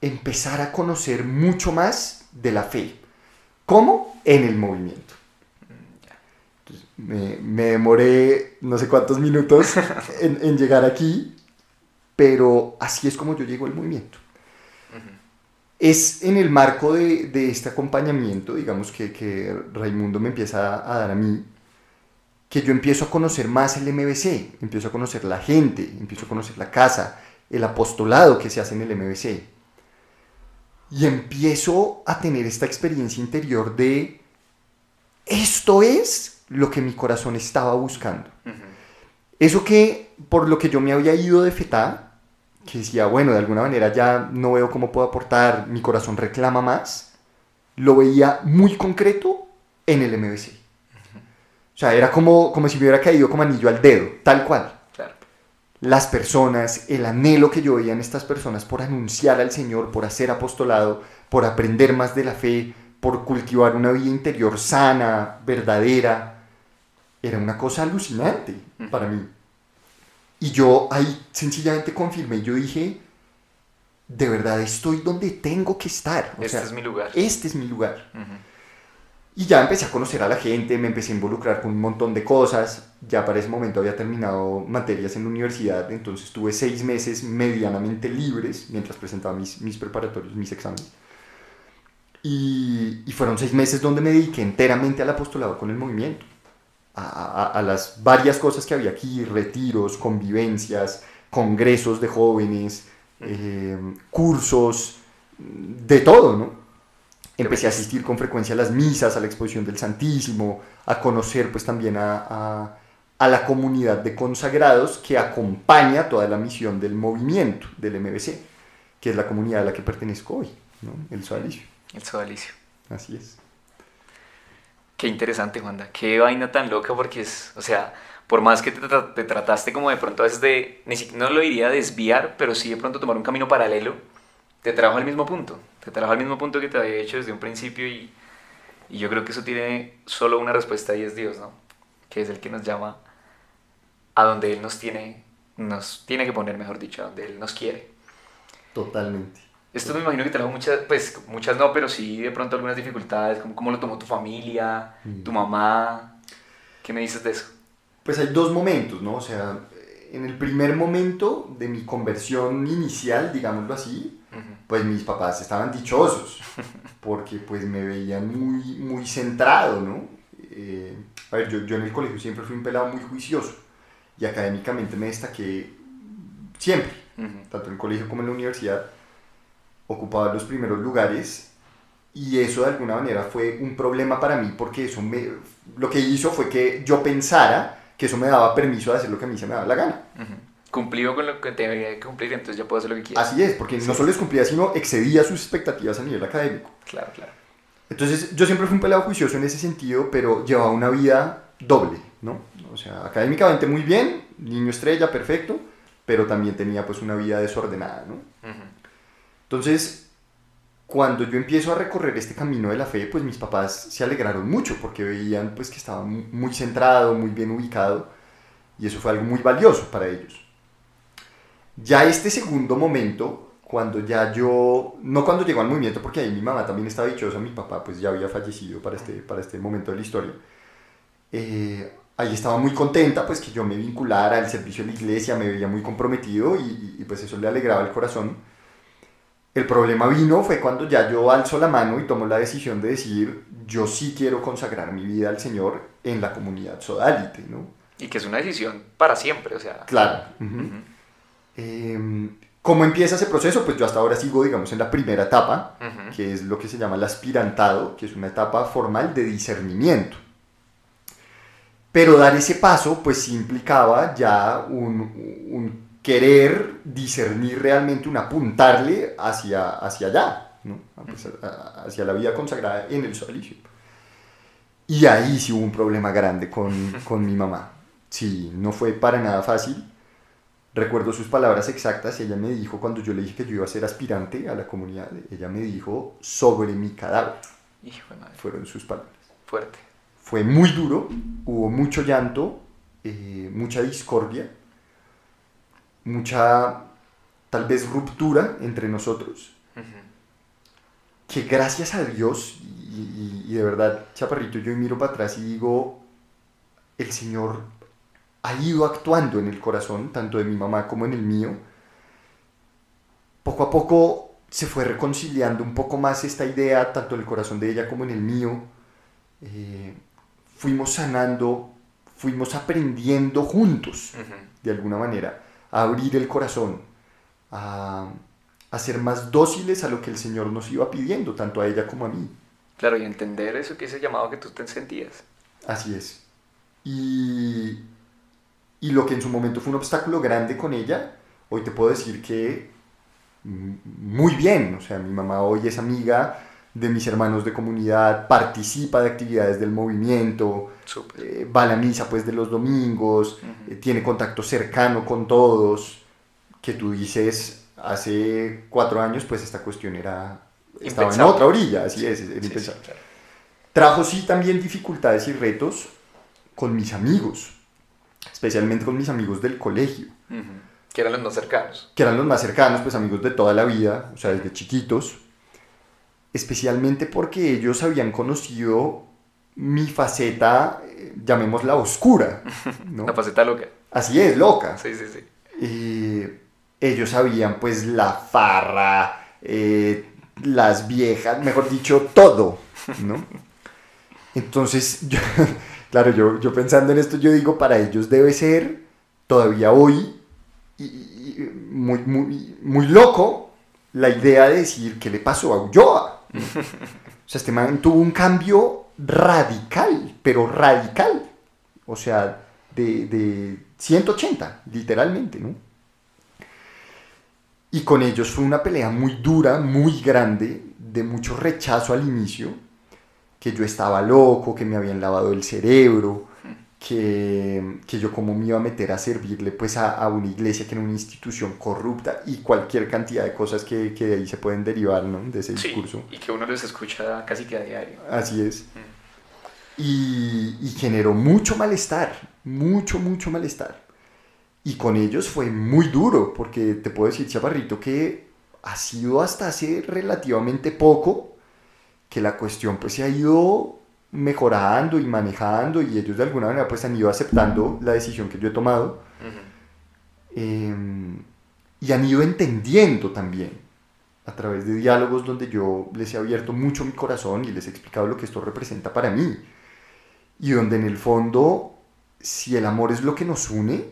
empezar a conocer mucho más de la fe. ¿Cómo? En el movimiento. Me, me demoré no sé cuántos minutos en llegar aquí, pero así es como yo llego al movimiento. Es en el marco de, de este acompañamiento, digamos, que, que Raimundo me empieza a, dar a mí, que yo empiezo a conocer más el MBC, empiezo a conocer la gente, empiezo a conocer la casa, el apostolado que se hace en el MBC. Y empiezo a tener esta experiencia interior de, esto es lo que mi corazón estaba buscando. Ujú. Eso que, por lo que yo me había ido de FETA, que decía, bueno, de alguna manera ya no veo cómo puedo aportar, mi corazón reclama más, lo veía muy concreto en el MBC. O sea, era como, como si me hubiera caído como anillo al dedo, tal cual. Claro. Las personas, el anhelo que yo veía en estas personas por anunciar al Señor, por hacer apostolado, por aprender más de la fe, por cultivar una vida interior sana, verdadera, era una cosa alucinante para mí. Y yo ahí sencillamente confirmé, yo dije, de verdad estoy donde tengo que estar. O Este sea, es mi lugar. este es mi lugar. Ujú. Y ya empecé a conocer a la gente, me empecé a involucrar con un montón de cosas. Ya para ese momento había terminado materias en la universidad, entonces tuve seis meses medianamente libres mientras presentaba mis, mis preparatorios, mis exámenes. Y, y, fueron seis meses donde me dediqué enteramente al apostolado con el movimiento, a, las varias cosas que había aquí, retiros, convivencias, congresos de jóvenes, eh, cursos, de todo, ¿no? Empecé a asistir con frecuencia a las misas, a la exposición del Santísimo, a conocer pues también a, a, a la comunidad de consagrados que acompaña toda la misión del movimiento del MBC, que es la comunidad a la que pertenezco hoy, ¿no? El Sodalicio. El Sodalicio. Así es. Qué interesante, Juanda. Qué vaina tan loca porque es, o sea, por más que te, tra te trataste como de pronto a de, no lo diría desviar, pero sí de pronto tomar un camino paralelo, te trajo al mismo punto, te trajo al mismo punto que te había hecho desde un principio y, y yo creo que eso tiene solo una respuesta y es Dios, ¿no? Que es el que nos llama a donde Él nos tiene, nos tiene que poner, mejor dicho, a donde Él nos quiere. Totalmente. Esto me imagino que trajo muchas, pues muchas no, pero sí de pronto algunas dificultades, como cómo lo tomó tu familia, mm. tu mamá. ¿Qué me dices de eso? Pues hay dos momentos, ¿no? O sea, en el primer momento de mi conversión inicial, digámoslo así, uh -huh. pues mis papás estaban dichosos, *laughs* porque pues me veían muy, muy centrado, ¿no? Eh, a ver, yo, yo en el colegio siempre fui un pelado muy juicioso y académicamente me destaqué siempre, uh -huh. tanto en el colegio como en la universidad ocupaba los primeros lugares y eso de alguna manera fue un problema para mí porque eso me, lo que hizo fue que yo pensara que eso me daba permiso de hacer lo que a mí se me daba la gana. Uh -huh. Cumplió con lo que tenía que cumplir, entonces ya puedo hacer lo que quiera. Así es, porque sí. no solo les cumplía, sino excedía sus expectativas a nivel académico. Claro, claro. Entonces yo siempre fui un pelado juicioso en ese sentido, pero llevaba una vida doble, ¿no? O sea, académicamente muy bien, niño estrella, perfecto, pero también tenía pues una vida desordenada, ¿no? Uh -huh. Entonces, cuando yo empiezo a recorrer este camino de la fe, pues mis papás se alegraron mucho porque veían pues que estaba muy centrado, muy bien ubicado y eso fue algo muy valioso para ellos. Ya este segundo momento, cuando ya yo, no cuando llegó al movimiento porque ahí mi mamá también estaba dichosa, mi papá pues ya había fallecido para este, para este momento de la historia, eh, ahí estaba muy contenta pues que yo me vinculara al servicio de la iglesia, me veía muy comprometido y, y pues eso le alegraba el corazón el problema vino fue cuando ya yo alzo la mano y tomo la decisión de decir, yo sí quiero consagrar mi vida al Señor en la comunidad sodalite, ¿no? Y que es una decisión para siempre, o sea... Claro. Uh -huh. Uh -huh. eh, ¿Cómo empieza ese proceso? Pues yo hasta ahora sigo, digamos, en la primera etapa, uh -huh. que es lo que se llama el aspirantado, que es una etapa formal de discernimiento. Pero dar ese paso, pues implicaba ya un, un querer discernir realmente un apuntarle hacia, hacia allá, ¿no? pues, hacia la vida consagrada en el sodalicio. Y ahí sí hubo un problema grande con, con mi mamá. Sí, no fue para nada fácil. Recuerdo sus palabras exactas. Ella me dijo, cuando yo le dije que yo iba a ser aspirante a la comunidad, ella me dijo, sobre mi cadáver. Hijo de madre. Fueron sus palabras. Fuerte. Fue muy duro, hubo mucho llanto, eh, mucha discordia mucha, tal vez, ruptura entre nosotros. Uh -huh. Que gracias a Dios, y, y, y, de verdad, Chaparrito, yo miro para atrás y digo, el Señor ha ido actuando en el corazón, tanto de mi mamá como en el mío. Poco a poco se fue reconciliando un poco más esta idea, tanto en el corazón de ella como en el mío. Eh, fuimos sanando, fuimos aprendiendo juntos, uh -huh. de alguna manera a abrir el corazón, a, a, ser más dóciles a lo que el Señor nos iba pidiendo, tanto a ella como a mí. Claro, y entender eso que ese llamado que tú te sentías. Así es. Y, y lo que en su momento fue un obstáculo grande con ella, hoy te puedo decir que muy bien, o sea, mi mamá hoy es amiga de mis hermanos de comunidad, participa de actividades del movimiento, eh, va a la misa pues de los domingos, uh -huh. eh, tiene contacto cercano con todos, que tú dices, hace cuatro años pues esta cuestión era, estaba impensable. en otra orilla, así es, era sí, sí, claro. Trajo sí también dificultades y retos con mis amigos, especialmente con mis amigos del colegio. Uh -huh. Que eran los más cercanos. Que eran los más cercanos, pues amigos de toda la vida, o sea, desde chiquitos especialmente porque ellos habían conocido mi faceta, eh, llamémosla oscura. *laughs* ¿no? La faceta loca. Así es, loca. Sí, sí, sí. Eh, ellos sabían pues la farra, eh, las viejas, mejor dicho, todo, ¿no? *laughs* Entonces, *laughs* yo- claro, yo, yo pensando en esto, yo digo, para ellos debe ser todavía hoy y- y- y muy, muy, muy loco la idea de decir qué le pasó a Ulloa. *laughs* O sea, este man tuvo un cambio radical, pero radical. O sea, de, de 180, literalmente, ¿no? Y con ellos fue una pelea muy dura, muy grande, de mucho rechazo al inicio, que yo estaba loco, que me habían lavado el cerebro, que, que yo como me iba a meter a servirle pues a, a una iglesia que era una institución corrupta y cualquier cantidad de cosas que, que de ahí se pueden derivar, ¿no? De ese Sí, discurso. y que uno les escucha casi que a diario. Así es. Y, y generó mucho malestar, mucho, mucho malestar. Y con ellos fue muy duro, porque te puedo decir, Chaparrito, que ha sido hasta hace relativamente poco que la cuestión pues se ha ido mejorando y manejando y ellos de alguna manera pues han ido aceptando la decisión que yo he tomado Ujú. eh, y han ido entendiendo también a través de diálogos donde yo les he abierto mucho mi corazón y les he explicado lo que esto representa para mí y donde en el fondo si el amor es lo que nos une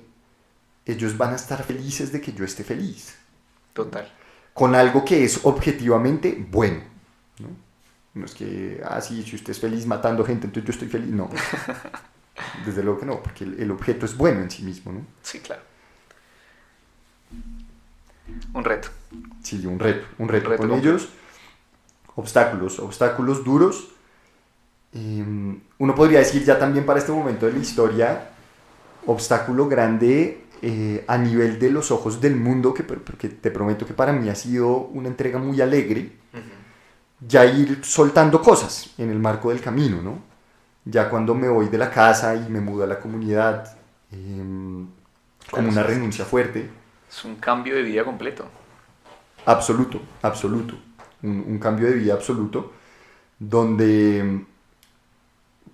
ellos van a estar felices de que yo esté feliz Total. con algo que es objetivamente bueno ¿no? Es que, ah, sí, si usted es feliz matando gente, entonces yo estoy feliz. No. *laughs* Desde luego que no, porque el, el objeto es bueno en sí mismo, ¿no? Sí, claro. Un reto. Sí, un reto, un reto, Reto con ellos. Obstáculos, obstáculos duros. Eh, uno podría decir ya también para este momento de la historia, obstáculo grande eh, a nivel de los ojos del mundo, que, porque te prometo que para mí ha sido una entrega muy alegre. Ya ir soltando cosas en el marco del camino, ¿no? Ya cuando me voy de la casa y me mudo a la comunidad, em, como una sí, sí. renuncia fuerte, Es un cambio de vida completo. absoluto, absoluto, un, un cambio de vida absoluto, donde,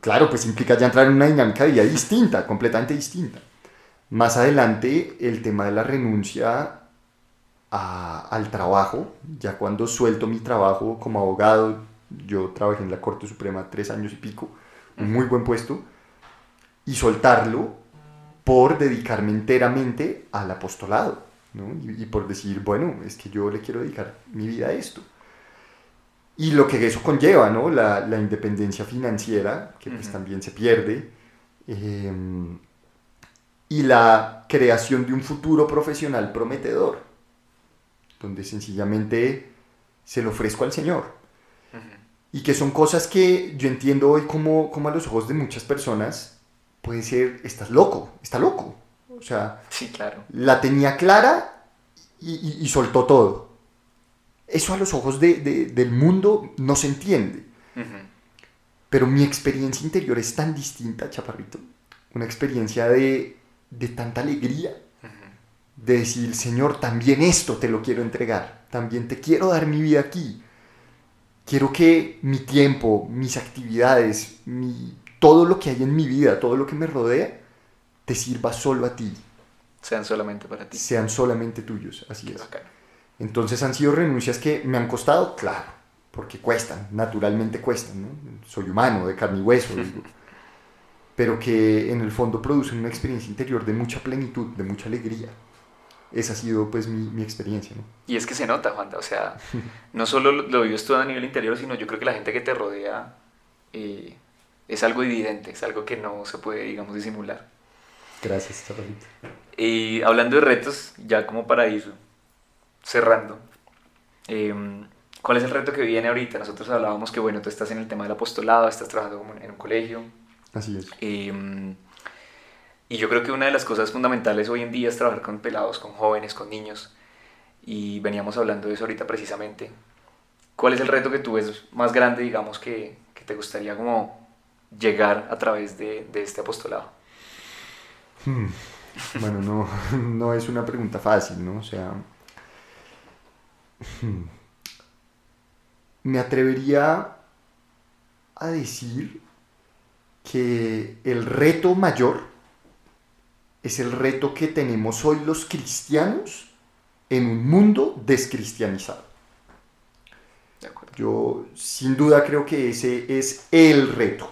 claro, pues implica ya entrar en una dinámica de vida distinta, completamente distinta. Más adelante, el tema de la renuncia a- al trabajo, ya cuando suelto mi trabajo como abogado, yo trabajé en la Corte Suprema tres años y pico, un muy buen puesto, y soltarlo por dedicarme enteramente al apostolado, ¿no? y, y por decir, bueno, es que yo le quiero dedicar mi vida a esto. Y lo que eso conlleva, ¿no? La, la independencia financiera, que pues también se pierde, em, y la creación de un futuro profesional prometedor, donde sencillamente se lo ofrezco al Señor. Y que son cosas que yo entiendo hoy como, como a los ojos de muchas personas puede ser, estás loco, está loco. O sea, Sí, claro. la tenía clara y, y- y soltó todo. Eso a los ojos de- de- del mundo no se entiende. Pero mi experiencia interior es tan distinta, chaparrito. Una experiencia de, de tanta alegría. De decir, Señor, también esto te lo quiero entregar, también te quiero dar mi vida aquí. Quiero que mi tiempo, mis actividades, mi, todo lo que hay en mi vida, todo lo que me rodea, te sirva solo a ti, Sean solamente para ti. sean solamente tuyos, así Qué es. Entonces han sido renuncias que me han costado, claro, porque cuestan, naturalmente cuestan, ¿no? Soy humano, de carne y hueso, *laughs* digo. pero que en el fondo producen una experiencia interior de mucha plenitud, de mucha alegría. Esa ha sido pues mi, mi experiencia, ¿no? Y es que se nota, Juanda, o sea, *laughs* no solo lo, vives tú a nivel interior, sino yo creo que la gente que te rodea eh, es algo evidente, es algo que no se puede, digamos, disimular. Gracias, Chaparrito. Y hablando de retos, ya como para ir cerrando, em, ¿cuál es el reto que viene ahorita? Nosotros hablábamos que, bueno, tú estás en el tema del apostolado, estás trabajando en un colegio, Así es. em, y yo creo que una de las cosas fundamentales hoy en día es trabajar con pelados, con jóvenes, con niños, y veníamos hablando de eso ahorita precisamente. ¿Cuál es el reto que tú ves más grande, digamos, que, que te gustaría como llegar a través de, de este apostolado? Hmm. Bueno, no, *laughs* no es una pregunta fácil, ¿no? O sea, hmm. me atrevería a decir que el reto mayor es el reto que tenemos hoy los cristianos en un mundo descristianizado. Yo sin duda creo que ese es el reto.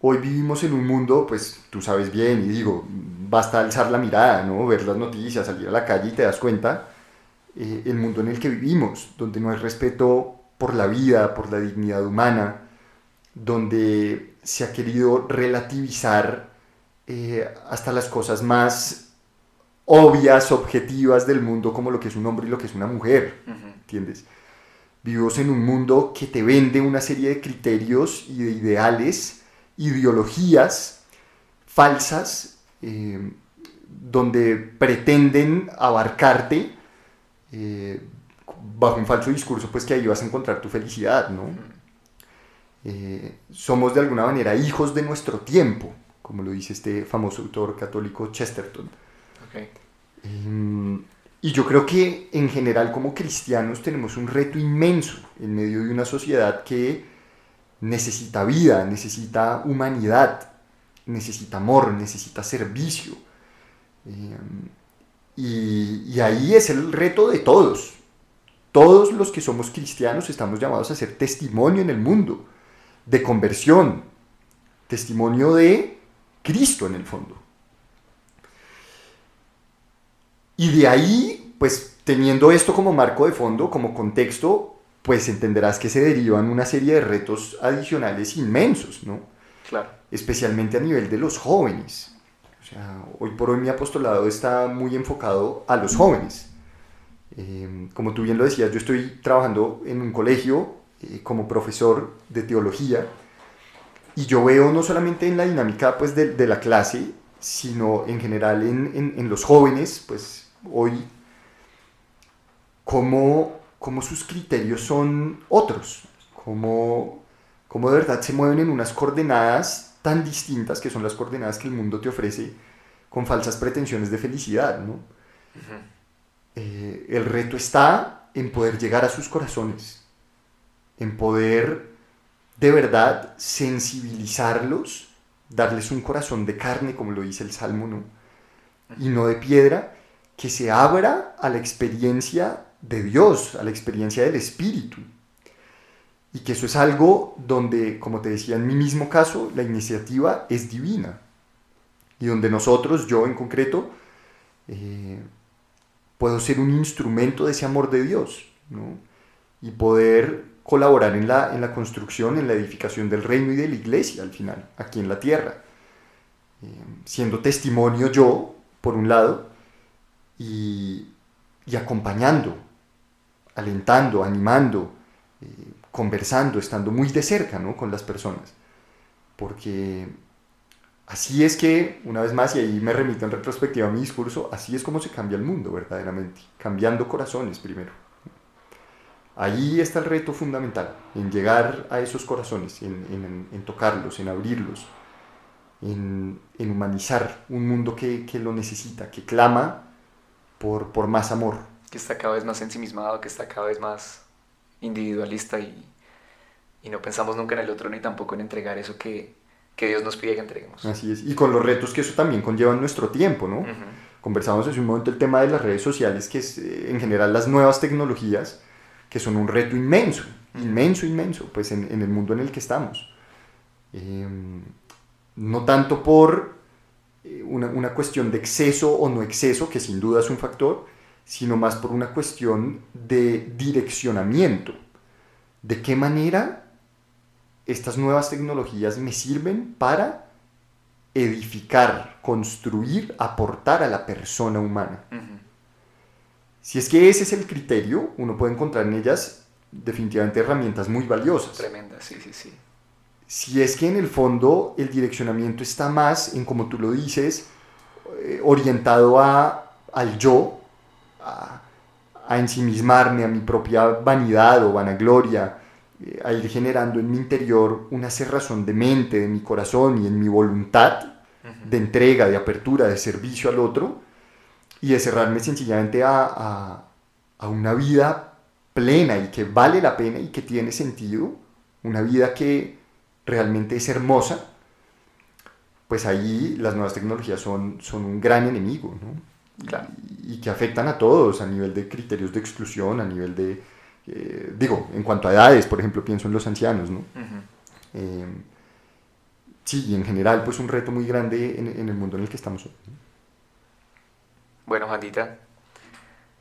Hoy vivimos en un mundo, pues tú sabes bien, y digo, basta alzar la mirada, ¿no? ver las noticias, salir a la calle y te das cuenta eh, el mundo en el que vivimos, donde no hay respeto por la vida, por la dignidad humana, donde se ha querido relativizar eh, hasta las cosas más obvias, objetivas del mundo, como lo que es un hombre y lo que es una mujer, ¿entiendes? Vivimos en un mundo que te vende una serie de criterios y de ideales, ideologías falsas, eh, donde pretenden abarcarte eh, bajo un falso discurso, pues que ahí vas a encontrar tu felicidad, ¿no? Eh, somos de alguna manera hijos de nuestro tiempo, como lo dice este famoso autor católico Chesterton. Em, y yo creo que en general como cristianos tenemos un reto inmenso en medio de una sociedad que necesita vida, necesita humanidad, necesita amor, necesita servicio. Em, y, ahí es el reto de todos. Todos los que somos cristianos estamos llamados a ser testimonio en el mundo, de conversión, testimonio de Cristo en el fondo. Y de ahí, pues teniendo esto como marco de fondo, como contexto, pues entenderás que se derivan una serie de retos adicionales inmensos, ¿no? Claro. Especialmente a nivel de los jóvenes hoy por hoy mi apostolado está muy enfocado a los jóvenes. Eh, como tú bien lo decías, yo estoy trabajando en un colegio eh, como profesor de teología y yo veo no solamente en la dinámica pues, de, la clase, sino en general en, los jóvenes, pues hoy, cómo, cómo sus criterios son otros, cómo, cómo de verdad se mueven en unas coordenadas tan distintas que son las coordenadas que el mundo te ofrece con falsas pretensiones de felicidad, ¿no? Eh, el reto está en poder llegar a sus corazones, en poder de verdad sensibilizarlos, darles un corazón de carne, como lo dice el Salmo, ¿no? Y no de piedra, que se abra a la experiencia de Dios, a la experiencia del Espíritu y que eso es algo donde, como te decía en mi mismo caso, la iniciativa es divina y donde nosotros, yo en concreto, eh, puedo ser un instrumento de ese amor de Dios ¿no? y poder colaborar en la, en la construcción, en la edificación del reino y de la iglesia al final, aquí en la tierra, eh, siendo testimonio yo, por un lado, y, acompañando, alentando, animando, eh, conversando, estando muy de cerca ¿no? con las personas. Porque así es que, una vez más, y ahí me remito en retrospectiva a mi discurso, así es como se cambia el mundo verdaderamente, cambiando corazones primero. Ahí está el reto fundamental, en llegar a esos corazones, en, tocarlos, en abrirlos, en, humanizar un mundo que, lo necesita, que clama por, por más amor. Que está cada vez más ensimismado, que está cada vez más individualista y, y, no pensamos nunca en el otro ni tampoco en entregar eso que, que, Dios nos pide que entreguemos. Así es, y con los retos que eso también conlleva en nuestro tiempo, ¿no? Conversamos hace un momento el tema de las redes sociales, que es eh, en general las nuevas tecnologías, que son un reto inmenso, inmenso, inmenso, pues en, en, el mundo en el que estamos. Em, no tanto por eh, una, una cuestión de exceso o no exceso, que sin duda es un factor, sino más por una cuestión de direccionamiento. ¿De qué manera estas nuevas tecnologías me sirven para edificar, construir, aportar a la persona humana? Si es que ese es el criterio, uno puede encontrar en ellas definitivamente herramientas muy valiosas. Tremendas, sí, sí, sí. Si es que en el fondo el direccionamiento está más en, como tú lo dices, eh, orientado a, al yo, a, ensimismarme a mi propia vanidad o vanagloria, eh, a ir generando en mi interior una cerrazón de mente, de mi corazón y en mi voluntad de entrega, de apertura, de servicio al otro, y de cerrarme sencillamente a, a, una vida plena y que vale la pena y que tiene sentido, una vida que, realmente es hermosa, pues ahí las nuevas tecnologías son, son un gran enemigo, ¿no? Claro. Y, que afectan a todos a nivel de criterios de exclusión, a nivel de, eh, digo, en cuanto a edades, por ejemplo, pienso en los ancianos, ¿no? Eh, sí, y en general, pues un reto muy grande en, en el mundo en el que estamos hoy. Bueno, Juanita,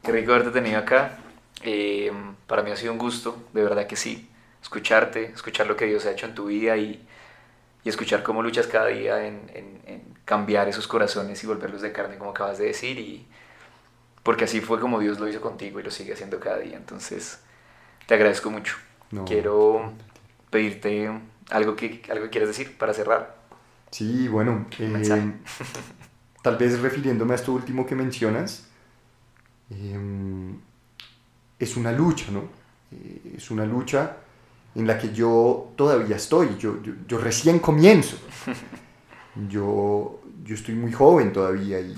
qué rico haberte tenido acá. Eh, para mí ha sido un gusto, de verdad que sí, escucharte, escuchar lo que Dios ha hecho en tu vida y, y escuchar cómo luchas cada día en, en, en, cambiar esos corazones y volverlos de carne, como acabas de decir, y porque así fue como Dios lo hizo contigo y lo sigue haciendo cada día. Entonces, te agradezco mucho. No. Quiero pedirte algo que, algo que quieras decir para cerrar. Sí, bueno, eh, *laughs* tal vez refiriéndome a esto último que mencionas, eh, es una lucha, ¿no? Eh, es una lucha en la que yo todavía estoy, yo, yo, yo recién comienzo. *laughs* Yo, yo, estoy muy joven todavía y,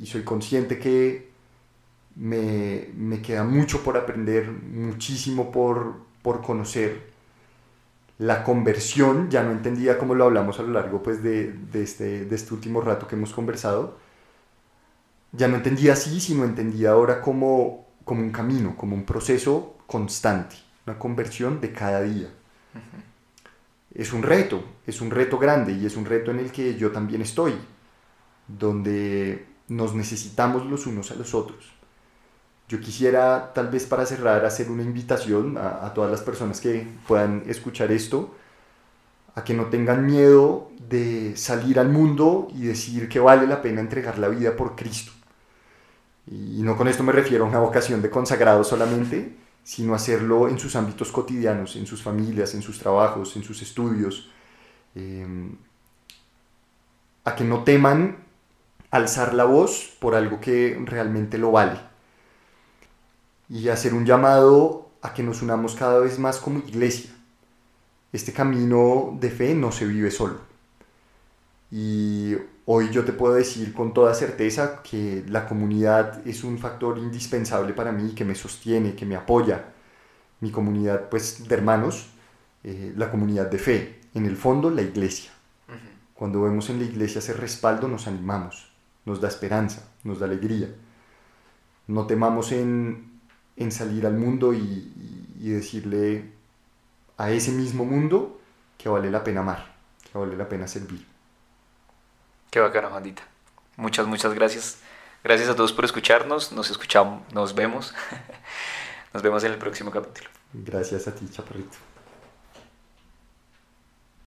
y soy consciente que me, me, queda mucho por aprender, muchísimo por, por conocer. La conversión, ya no entendía cómo lo hablamos a lo largo pues, de, de, este, de este último rato que hemos conversado, ya no entendía así, sino entendía ahora como como un camino, como un proceso constante, una conversión de cada día. Uh -huh. Es un reto, es un reto grande y es un reto en el que yo también estoy, donde nos necesitamos los unos a los otros. Yo quisiera, tal vez para cerrar, hacer una invitación a, todas las personas que puedan escuchar esto, a que no tengan miedo de salir al mundo y decir que vale la pena entregar la vida por Cristo y no con esto me refiero a una vocación de consagrado solamente, sino hacerlo en sus ámbitos cotidianos, en sus familias, en sus trabajos, en sus estudios. Eh, a que no teman alzar la voz por algo que realmente lo vale. Y hacer un llamado a que nos unamos cada vez más como iglesia. Este camino de fe no se vive solo. Y Hoy yo te puedo decir con toda certeza que la comunidad es un factor indispensable para mí, que me sostiene, que me apoya. Mi comunidad pues, de hermanos, eh, la comunidad de fe, en el fondo la iglesia. Uh -huh. Cuando vemos en la iglesia ese respaldo nos animamos, nos da esperanza, nos da alegría. No temamos en, en salir al mundo y, y decirle a ese mismo mundo que vale la pena amar, que vale la pena servir. Qué bacana, Juanita. Muchas, muchas gracias. Gracias a todos por escucharnos. Nos escuchamos, nos vemos. *laughs* Nos vemos en el próximo capítulo. Gracias a ti, Chaparrito.